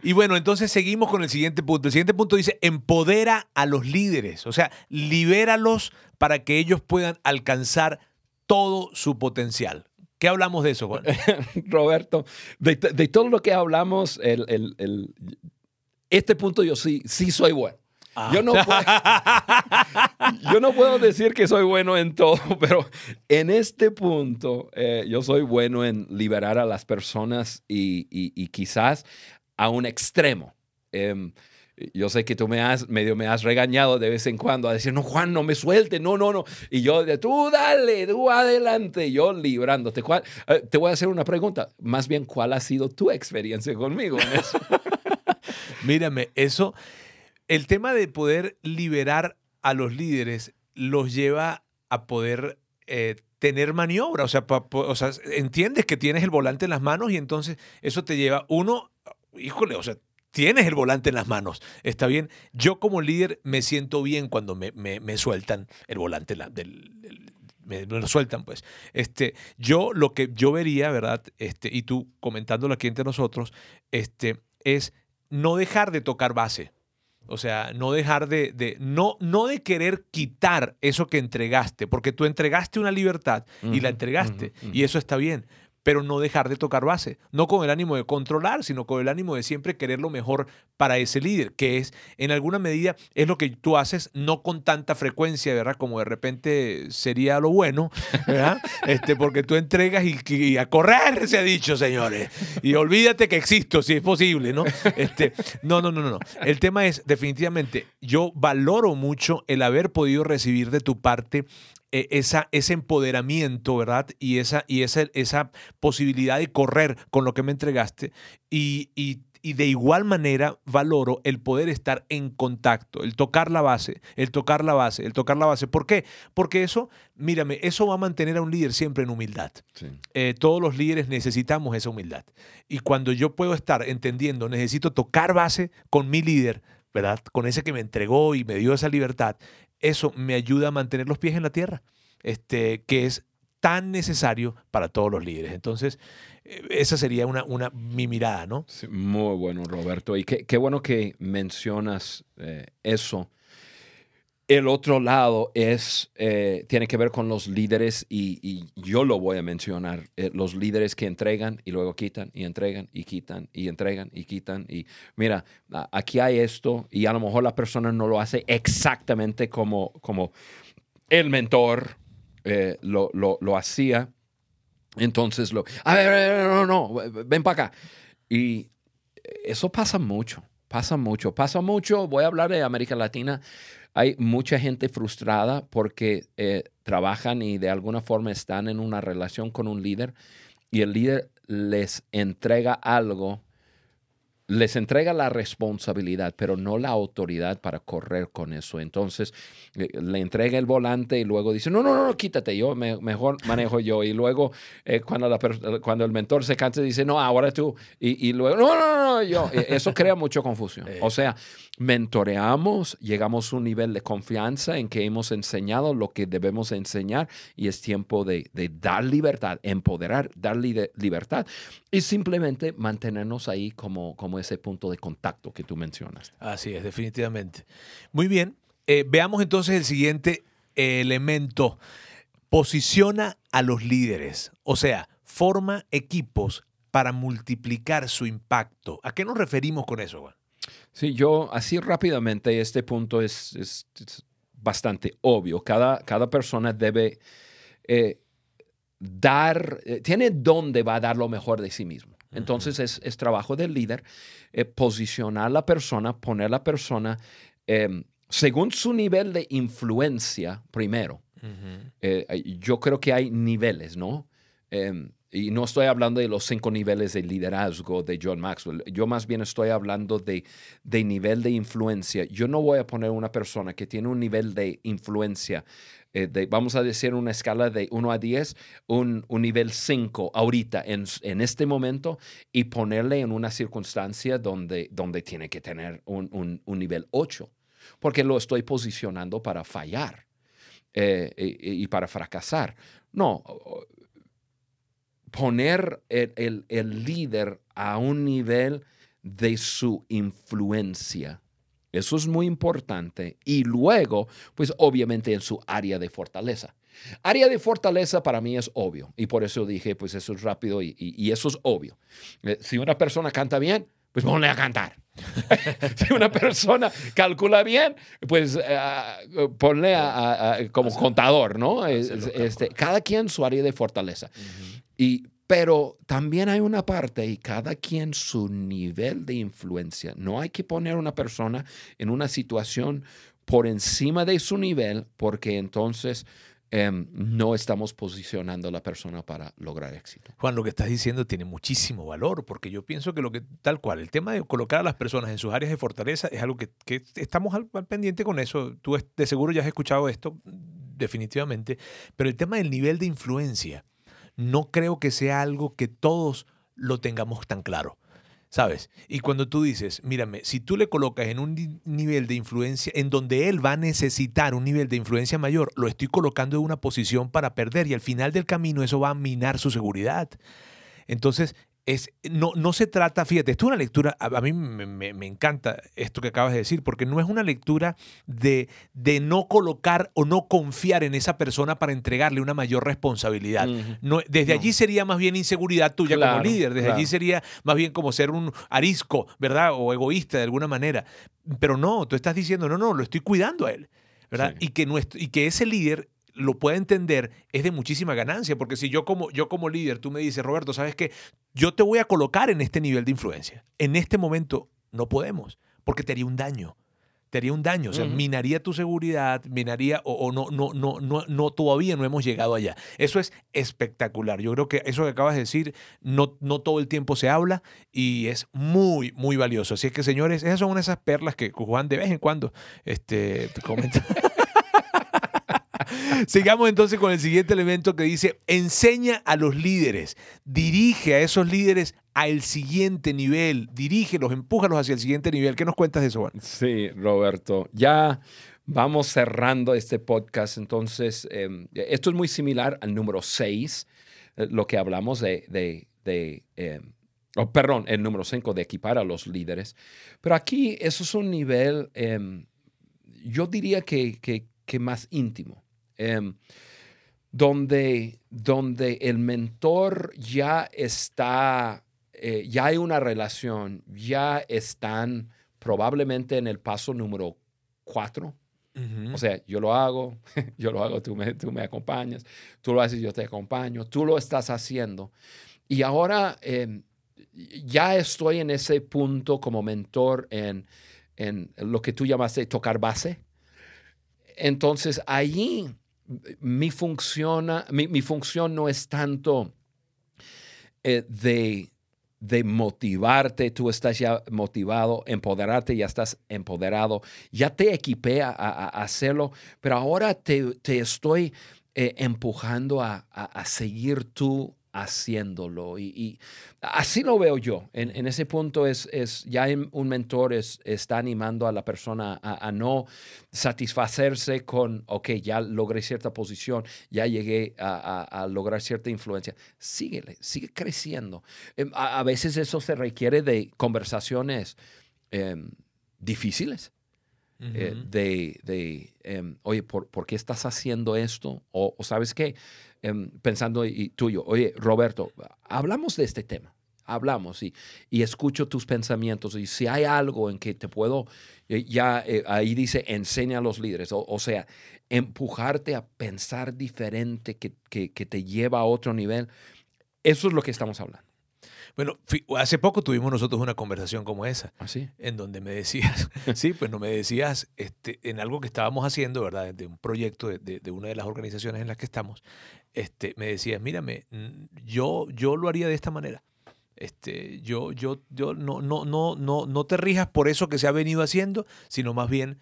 Speaker 2: Y bueno, entonces seguimos con el siguiente punto. El siguiente punto dice, empodera a los líderes, o sea, libéralos para que ellos puedan alcanzar todo su potencial. ¿Qué hablamos de eso, Juan?
Speaker 1: Roberto, de, de todo lo que hablamos, el, el- el- este punto yo sí, sí soy bueno. Yo, no puedo, yo no puedo decir que soy bueno en todo, pero en este punto eh, yo soy bueno en liberar a las personas y, y- y quizás a un extremo. Em, yo sé que tú me has, medio me has regañado de vez en cuando a decir, no, Juan, no me suelte, no, no, no. Y yo, de, tú dale, tú adelante, yo librándote. ¿Cuál- eh, te voy a hacer una pregunta, más bien, ¿cuál ha sido tu experiencia conmigo en eso?
Speaker 2: Mírame, eso, el tema de poder liberar a los líderes los lleva a poder eh, tener maniobra. O sea, o sea, entiendes que tienes el volante en las manos y entonces eso te lleva, uno, híjole, o sea, tienes el volante en las manos. Está bien. Yo como líder me siento bien cuando me, me- sueltan el volante me lo sueltan, pues. Este, yo lo que yo vería, ¿verdad? Este, y tú comentándolo aquí entre nosotros, este, es no dejar de tocar base. O sea, no dejar de, de- no, no de querer quitar eso que entregaste, porque tú entregaste una libertad y la entregaste, y eso está bien, pero no dejar de tocar base, no con el ánimo de controlar, sino con el ánimo de siempre querer lo mejor para ese líder, que es, en alguna medida, es lo que tú haces, no con tanta frecuencia, ¿verdad? Como de repente sería lo bueno, ¿verdad? Este, porque tú entregas y, y a correr, se ha dicho, señores. Y olvídate que existo, si es posible, ¿no? Este, no, no, no, no, no. El tema es, definitivamente, yo valoro mucho el haber podido recibir de tu parte eh, esa, ese empoderamiento, ¿verdad? Y esa, y esa, esa posibilidad de correr con lo que me entregaste. Y, y- y de igual manera valoro el poder estar en contacto, el tocar la base, el tocar la base, el tocar la base. ¿Por qué? Porque eso, mírame, eso va a mantener a un líder siempre en humildad. Eh, todos los líderes necesitamos esa humildad. Y cuando yo puedo estar entendiendo, necesito tocar base con mi líder, ¿verdad? Con ese que me entregó y me dio esa libertad, eso me ayuda a mantener los pies en la tierra, este, que es tan necesario para todos los líderes. Entonces, eh, esa sería una, una, mi mirada, ¿no?
Speaker 1: Sí, muy bueno, Roberto. Y qué, qué bueno que mencionas eh, eso. El otro lado es, eh, tiene que ver con los líderes y, yo lo voy a mencionar, eh, los líderes que entregan y luego quitan y entregan y quitan y entregan y quitan. Y mira, aquí hay esto y a lo mejor la persona no lo hace exactamente como, como el mentor eh, lo, lo- lo hacía. Entonces, lo, a ver, no, no, ven para acá. Y eso pasa mucho, pasa mucho, pasa mucho. Voy a hablar de América Latina. Hay mucha gente frustrada porque eh, trabajan y de alguna forma están en una relación con un líder y el líder les entrega algo, les entrega la responsabilidad, pero no la autoridad para correr con eso. Entonces le, le entrega el volante y luego dice, no, no, no, no, quítate, yo me- mejor manejo yo. Y luego eh, cuando, la cuando el mentor se cansa dice, no, ahora tú. Y, y luego, no, no, no, yo. Eh, Eso crea mucha confusión. O sea, mentoreamos, llegamos a un nivel de confianza en que hemos enseñado lo que debemos enseñar y es tiempo de, de dar libertad, empoderar, dar li- libertad y simplemente mantenernos ahí como, como ese punto de contacto que tú mencionas.
Speaker 2: Así es, definitivamente. Muy bien. Eh, veamos entonces el siguiente elemento. Posiciona a los líderes, o sea, forma equipos para multiplicar su impacto. ¿A qué nos referimos con eso, Juan?
Speaker 1: Sí, yo así rápidamente, este punto es, es- es bastante obvio. Cada, cada persona debe eh, dar, eh, tiene dónde va a dar lo mejor de sí mismo. Entonces es, es trabajo del líder eh, posicionar la persona, poner la persona eh, según su nivel de influencia primero. Eh, yo creo que hay niveles, ¿no? Eh, y no estoy hablando de los cinco niveles de liderazgo de John Maxwell. Yo más bien estoy hablando de, de nivel de influencia. Yo no voy a poner una persona que tiene un nivel de influencia, eh, vamos a decir una escala de 1 a 10, un, un nivel 5 ahorita, en, en, este momento, y ponerle en una circunstancia donde, donde tiene que tener un, un, un nivel 8, porque lo estoy posicionando para fallar. Eh, y, y, para fracasar. No, poner el, el, líder a un nivel de su influencia. Eso es muy importante. Y luego, pues obviamente en su área de fortaleza. Área de fortaleza para mí es obvio. Y por eso dije, pues eso es rápido y, y, eso es obvio. Eh, si una persona canta bien, pues ponle a cantar. si una persona calcula bien, pues uh, ponle a, a, como contador, ¿no? Este, cada quien su área de fortaleza. Uh -huh. Y, pero también hay una parte y cada quien su nivel de influencia. No hay que poner a una persona en una situación por encima de su nivel porque entonces eh, no estamos posicionando a la persona para lograr éxito.
Speaker 2: Juan, lo que estás diciendo tiene muchísimo valor porque yo pienso que lo que tal cual, el tema de colocar a las personas en sus áreas de fortaleza es algo que, que estamos al, al pendiente con eso. Tú de seguro ya has escuchado esto definitivamente, pero el tema del nivel de influencia no creo que sea algo que todos lo tengamos tan claro. ¿Sabes? Y cuando tú dices, mírame, si tú le colocas en un nivel de influencia en donde él va a necesitar un nivel de influencia mayor, lo estoy colocando en una posición para perder y al final del camino eso va a minar su seguridad. Entonces, es, no, no se trata, fíjate, esto es una lectura, a, a mí me, me, me, encanta esto que acabas de decir, porque no es una lectura de, de no colocar o no confiar en esa persona para entregarle una mayor responsabilidad. Uh -huh. no, desde no. allí sería más bien inseguridad tuya claro, como líder, desde claro. allí sería más bien como ser un arisco, ¿verdad? O egoísta de alguna manera. Pero no, tú estás diciendo, no, no, lo estoy cuidando a él, ¿verdad? Sí. Y, que nuestro, y que ese líder lo pueda entender es de muchísima ganancia, porque si yo como, yo como líder, tú me dices, Roberto, ¿sabes qué? Yo te voy a colocar en este nivel de influencia. En este momento no podemos, porque te haría un daño. Te haría un daño, o sea, uh -huh. minaría tu seguridad, minaría, o, o, no, no, no, no, no, todavía no hemos llegado allá. Eso es espectacular. Yo creo que eso que acabas de decir, no, no todo el tiempo se habla y es muy, muy valioso. Así es que, señores, esas son esas perlas que Juan de vez en cuando este, comenta. Sigamos entonces con el siguiente elemento que dice, enseña a los líderes, dirige a esos líderes al siguiente nivel, dirígelos, empújalos hacia el siguiente nivel. ¿Qué nos cuentas de eso, Juan?
Speaker 1: Sí, Roberto, ya vamos cerrando este podcast, entonces eh, esto es muy similar al número 6, eh, lo que hablamos de, de, de eh, oh, perdón, el número 5 de equipar a los líderes, pero aquí eso es un nivel, em, yo diría que, que, que más íntimo. Eh, donde, donde el mentor ya está, eh, ya hay una relación, ya están probablemente en el paso número cuatro. Uh -huh. O sea, yo lo hago, yo lo hago, tú me, tú me acompañas, tú lo haces, yo te acompaño, tú lo estás haciendo. Y ahora eh, ya estoy en ese punto como mentor en, en lo que tú llamaste tocar base. Entonces, allí mi, funciona, mi, mi función no es tanto eh, de, de motivarte, tú estás ya motivado, empoderarte, ya estás empoderado, ya te equipé a, hacerlo, pero ahora te, te estoy eh, empujando a, a, seguir tú haciéndolo. Y, y, así lo veo yo. En, en ese punto es, es, ya un mentor es, está animando a la persona a, a, no satisfacerse con, ok, ya logré cierta posición, ya llegué a, a lograr cierta influencia. Síguele, sigue creciendo. Em, a, veces eso se requiere de conversaciones eh, difíciles. Uh -huh. eh, de, de eh, oye, ¿por, ¿por, qué estás haciendo esto? O, o ¿sabes qué? Eh, pensando y tuyo, oye, Roberto, hablamos de este tema, hablamos y, y, escucho tus pensamientos y si hay algo en que te puedo, eh, ya eh, ahí dice, enseña a los líderes, o, sea, empujarte a pensar diferente que, que te lleva a otro nivel, eso es lo que estamos hablando.
Speaker 2: Bueno, hace poco tuvimos nosotros una conversación como esa,
Speaker 1: Así.
Speaker 2: en donde me decías, sí, pues no me decías este, en algo que estábamos haciendo, ¿verdad? De un proyecto de, de- de una de las organizaciones en las que estamos, este, me decías, mírame, mm, yo, yo lo haría de esta manera. Este, yo, yo, yo no, no, no, no, no te rijas por eso que se ha venido haciendo, sino más bien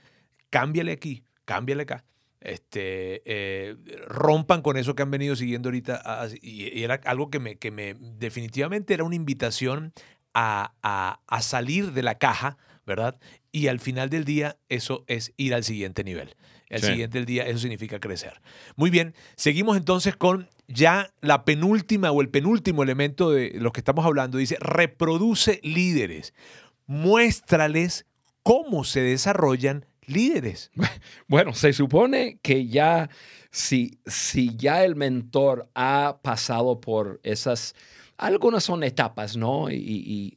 Speaker 2: cámbiale aquí, cámbiale acá. Este, eh, rompan con eso que han venido siguiendo ahorita. a- y, y era algo que me, que me definitivamente era una invitación a, a- a salir de la caja, ¿verdad? Y al final del día eso es ir al siguiente nivel. Al
Speaker 1: Sí.
Speaker 2: siguiente del día eso significa crecer. Muy bien, seguimos entonces con ya la penúltima o el penúltimo elemento de los que estamos hablando. Dice, reproduce líderes. Muéstrales cómo se desarrollan líderes.
Speaker 1: Bueno, se supone que ya, si, si ya el mentor ha pasado por esas, algunas son etapas, ¿no? Y,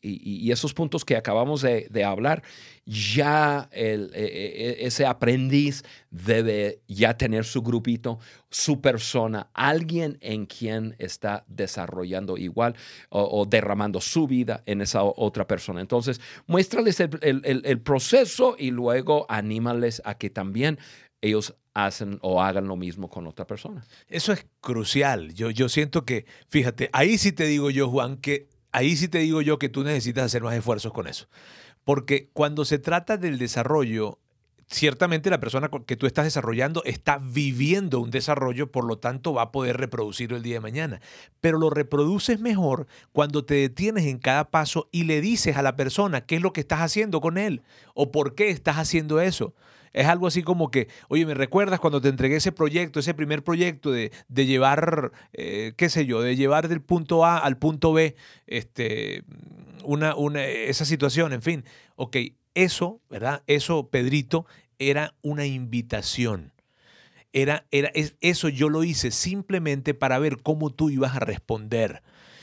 Speaker 1: esos puntos que acabamos de, hablar, ya el- e- e- ese aprendiz debe ya tener su grupito, su persona, alguien en quien está desarrollando igual o, derramando su vida en esa otra persona. Entonces, muéstrales el- el proceso y luego anímales a que también ellos hacen o hagan lo mismo con otra persona.
Speaker 2: Eso es crucial. Yo, yo siento que, fíjate, ahí sí te digo yo, Juan, que ahí sí te digo yo que tú necesitas hacer más esfuerzos con eso. Porque cuando se trata del desarrollo, ciertamente la persona que tú estás desarrollando está viviendo un desarrollo, por lo tanto va a poder reproducirlo el día de mañana. Pero lo reproduces mejor cuando te detienes en cada paso y le dices a la persona qué es lo que estás haciendo con él o por qué estás haciendo eso. Es algo así como que, oye, ¿me recuerdas cuando te entregué ese proyecto, ese primer proyecto de, de llevar, eh, qué sé yo, de llevar del punto A al punto B, este, una, una, esa situación, en fin? Ok, eso, ¿verdad? Eso, Pedrito, era una invitación. Era, era, es- eso yo lo hice simplemente para ver cómo tú ibas a responder.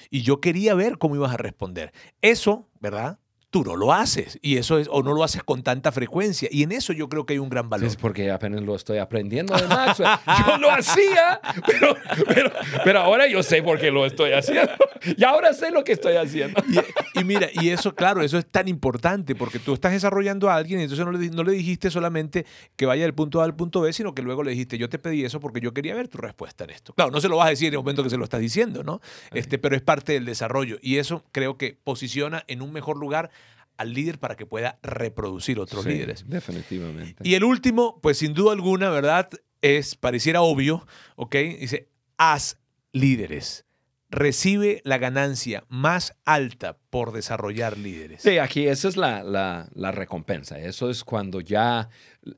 Speaker 2: Y yo quería ver cómo ibas a responder. Eso, ¿verdad? Tú no lo haces. Y eso es, o no lo haces con tanta frecuencia. Y en eso yo creo que hay un gran valor.
Speaker 1: Es porque apenas lo estoy aprendiendo de Maxwell. Yo lo hacía, pero, pero, pero ahora yo sé por qué lo estoy haciendo. Y ahora sé lo que estoy haciendo.
Speaker 2: Y, y mira, y eso, claro, eso es tan importante porque tú estás desarrollando a alguien y entonces no le, no le dijiste solamente que vaya del punto A al punto B, sino que luego le dijiste, yo te pedí eso porque yo quería ver tu respuesta en esto. Claro, no se lo vas a decir en el momento que se lo estás diciendo, ¿no? Este, pero es parte del desarrollo y eso creo que posiciona en un mejor lugar al líder para que pueda reproducir otros
Speaker 1: Sí,
Speaker 2: líderes.
Speaker 1: Definitivamente.
Speaker 2: Y el último, pues sin duda alguna, ¿verdad? Es, pareciera obvio, ¿ok? Dice, haz líderes. Recibe la ganancia más alta por desarrollar líderes.
Speaker 1: Sí, aquí esa es la, la- la recompensa. Eso es cuando ya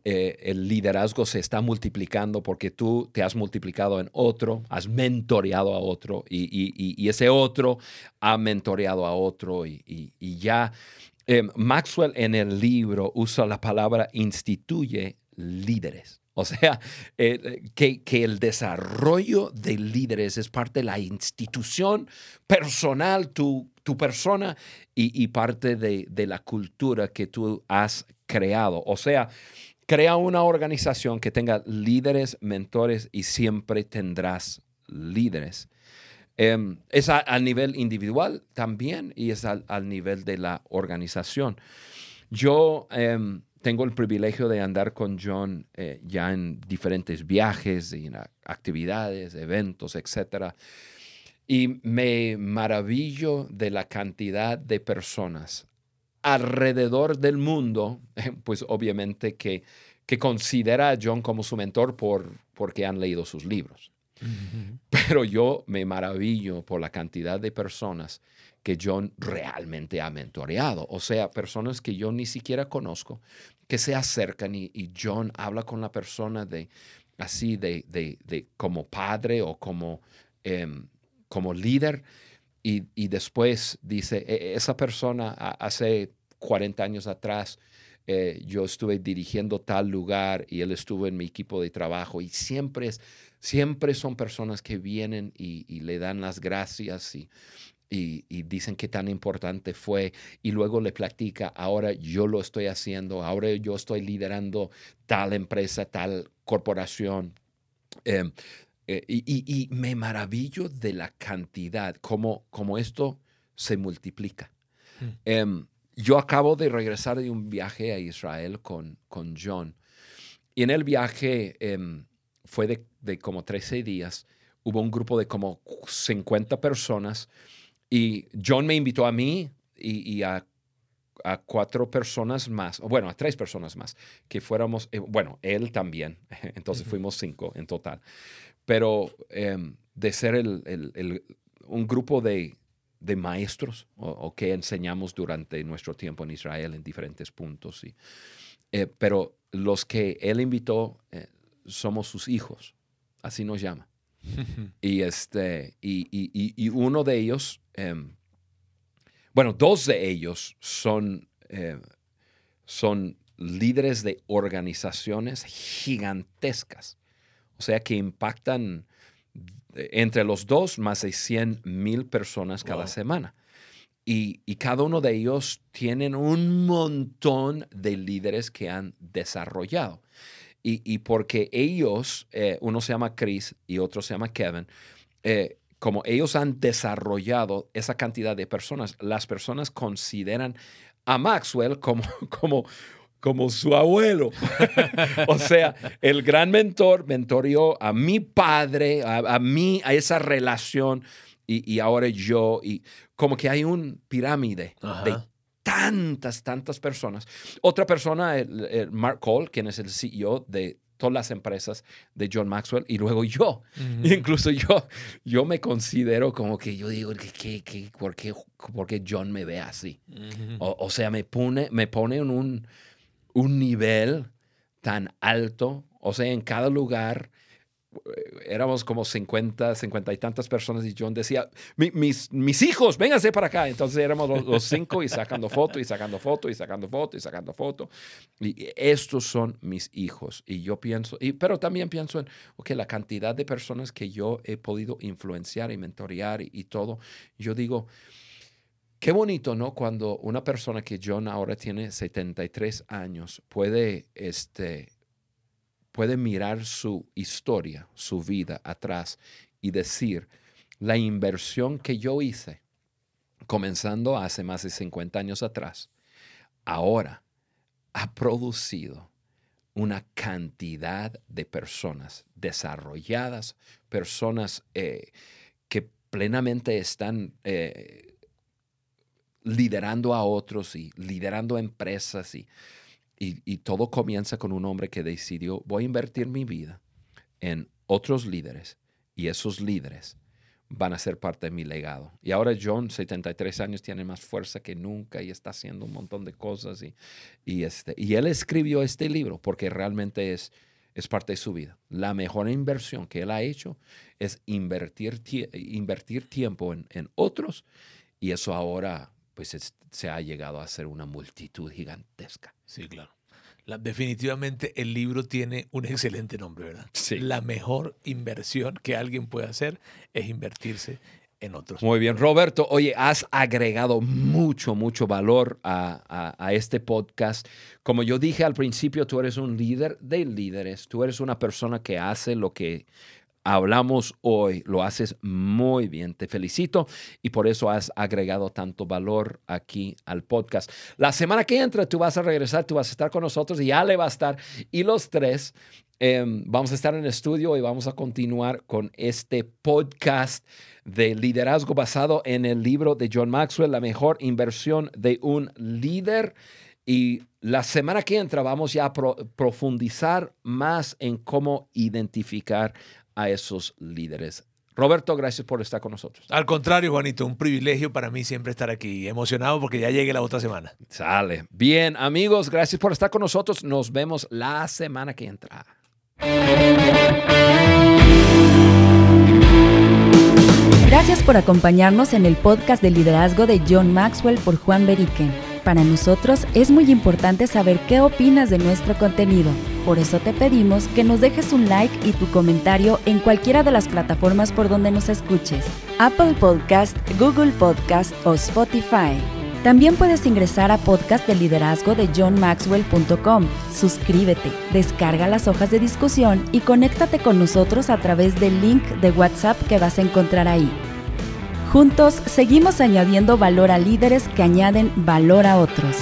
Speaker 1: eh, el liderazgo se está multiplicando porque tú te has multiplicado en otro, has mentoreado a otro y, y- y- ese otro ha mentoreado a otro y- y ya eh, Maxwell en el libro usa la palabra instituye líderes. O sea, eh, que, que el desarrollo de líderes es parte de la institución personal, tu, tu persona y, y parte de, de la cultura que tú has creado. O sea, crea una organización que tenga líderes, mentores y siempre tendrás líderes. Em, es a, nivel individual también y es al, al nivel de la organización. Yo em, tengo el privilegio de andar con John eh, ya en diferentes viajes y actividades, eventos, etcétera. Y me maravillo de la cantidad de personas alrededor del mundo, pues obviamente que, que considera a John como su mentor por, porque han leído sus libros. Pero yo me maravillo por la cantidad de personas que John realmente ha mentoreado. O sea, personas que yo ni siquiera conozco, que se acercan y, John habla con la persona de así, de, de, como padre o como, em, como líder. Y, después dice, "E- esa persona hace 40 años atrás, eh, yo estuve dirigiendo tal lugar y él estuvo en mi equipo de trabajo y siempre es, siempre son personas que vienen y, y le dan las gracias y, y, y dicen qué tan importante fue y luego le platica, ahora yo lo estoy haciendo, ahora yo estoy liderando tal empresa, tal corporación. Em, eh, y, y- y me maravillo de la cantidad, como, como esto se multiplica.
Speaker 2: Mm.
Speaker 1: Yo acabo de regresar de un viaje a Israel con, con John. Y en el viaje em, fue de, de como 13 días. Hubo un grupo de como 50 personas. Y John me invitó a mí y, y a, a cuatro personas más, bueno, a tres personas más, que fuéramos, eh, bueno, él también. Entonces fuimos cinco en total. Pero em, de ser el, el- el- un grupo de, de maestros o, o que enseñamos durante nuestro tiempo en Israel en diferentes puntos. Y, eh, pero los que él invitó eh, somos sus hijos, así nos llama. Y, este, y, y- uno de ellos, em, bueno, dos de ellos son, eh, son líderes de organizaciones gigantescas, o sea, que impactan entre los dos más de 100 mil personas cada
Speaker 2: Wow.
Speaker 1: semana. Y, y cada uno de ellos tienen un montón de líderes que han desarrollado. Y, y porque ellos, eh, uno se llama Chris y otro se llama Kevin, eh, como ellos han desarrollado esa cantidad de personas, las personas consideran a Maxwell como, como, como su abuelo. o sea, el gran mentor mentoreó a mi padre, a, a mí, a esa relación, y, y ahora yo, y como que hay un pirámide
Speaker 2: Ajá.
Speaker 1: de tantas, tantas personas. Otra persona, el, el Mark Cole, quien es el CEO de todas las empresas de John Maxwell, y luego yo.
Speaker 2: Ujú.
Speaker 1: Incluso yo, yo me considero como que yo digo, ¿qué, qué, por, qué, por qué John me ve así?
Speaker 2: Ujú.
Speaker 1: O, o sea, me pone, me pone en un, un nivel tan alto. O sea, en cada lugar eh, éramos como 50, 50 y tantas personas y John decía, "Mi- mis, mis hijos, vénganse para acá. Entonces éramos los, los cinco y sacando foto y sacando foto y sacando foto y sacando foto. Y estos son mis hijos. Y yo pienso, y, pero también pienso en, ok, la cantidad de personas que yo he podido influenciar y mentorear y todo. Yo digo, Qué bonito, ¿no? Cuando una persona que John ahora tiene 73 años puede, este, puede mirar su historia, su vida atrás y decir, la inversión que yo hice, comenzando hace más de 50 años atrás, ahora ha producido una cantidad de personas desarrolladas, personas eh, que plenamente están eh, liderando a otros y liderando empresas y, y, y todo comienza con un hombre que decidió, voy a invertir mi vida en otros líderes y esos líderes van a ser parte de mi legado. Y ahora John, 73 años, tiene más fuerza que nunca y está haciendo un montón de cosas. Y, y, este, y él escribió este libro porque realmente es, es parte de su vida. La mejor inversión que él ha hecho es invertir, tie- invertir tiempo en, en otros y eso ahora pues es- se ha llegado a ser una multitud gigantesca.
Speaker 2: Sí, claro. La- definitivamente el libro tiene un excelente nombre, ¿verdad?
Speaker 1: Sí.
Speaker 2: La mejor inversión que alguien puede hacer es invertirse en otros.
Speaker 1: Muy bien, Roberto. Oye, has agregado mucho, mucho valor a, a- a este podcast. Como yo dije al principio, tú eres un líder de líderes. Tú eres una persona que hace lo que hablamos hoy. Lo haces muy bien. Te felicito y por eso has agregado tanto valor aquí al podcast. La semana que entra tú vas a regresar, tú vas a estar con nosotros y ya le va a estar. Y los tres em, vamos a estar en el estudio y vamos a continuar con este podcast de liderazgo basado en el libro de John Maxwell, La mejor inversión de un líder. Y la semana que entra vamos ya a pro- profundizar más en cómo identificar a esos líderes. Roberto, gracias por estar con nosotros.
Speaker 2: Al contrario, Juanito, un privilegio para mí siempre estar aquí. Emocionado porque ya llegue la otra semana.
Speaker 1: Sale. Bien, amigos, gracias por estar con nosotros. Nos vemos la semana que entra.
Speaker 4: Gracias por acompañarnos en el podcast de liderazgo de John Maxwell por Juan Beriken. Para nosotros es muy importante saber qué opinas de nuestro contenido. Por eso te pedimos que nos dejes un like y tu comentario en cualquiera de las plataformas por donde nos escuches. Apple Podcast, Google Podcast o Spotify. También puedes ingresar a podcast de liderazgo de johnmaxwell.com. Suscríbete, descarga las hojas de discusión y conéctate con nosotros a través del link de WhatsApp que vas a encontrar ahí. Juntos seguimos añadiendo valor a líderes que añaden valor a otros.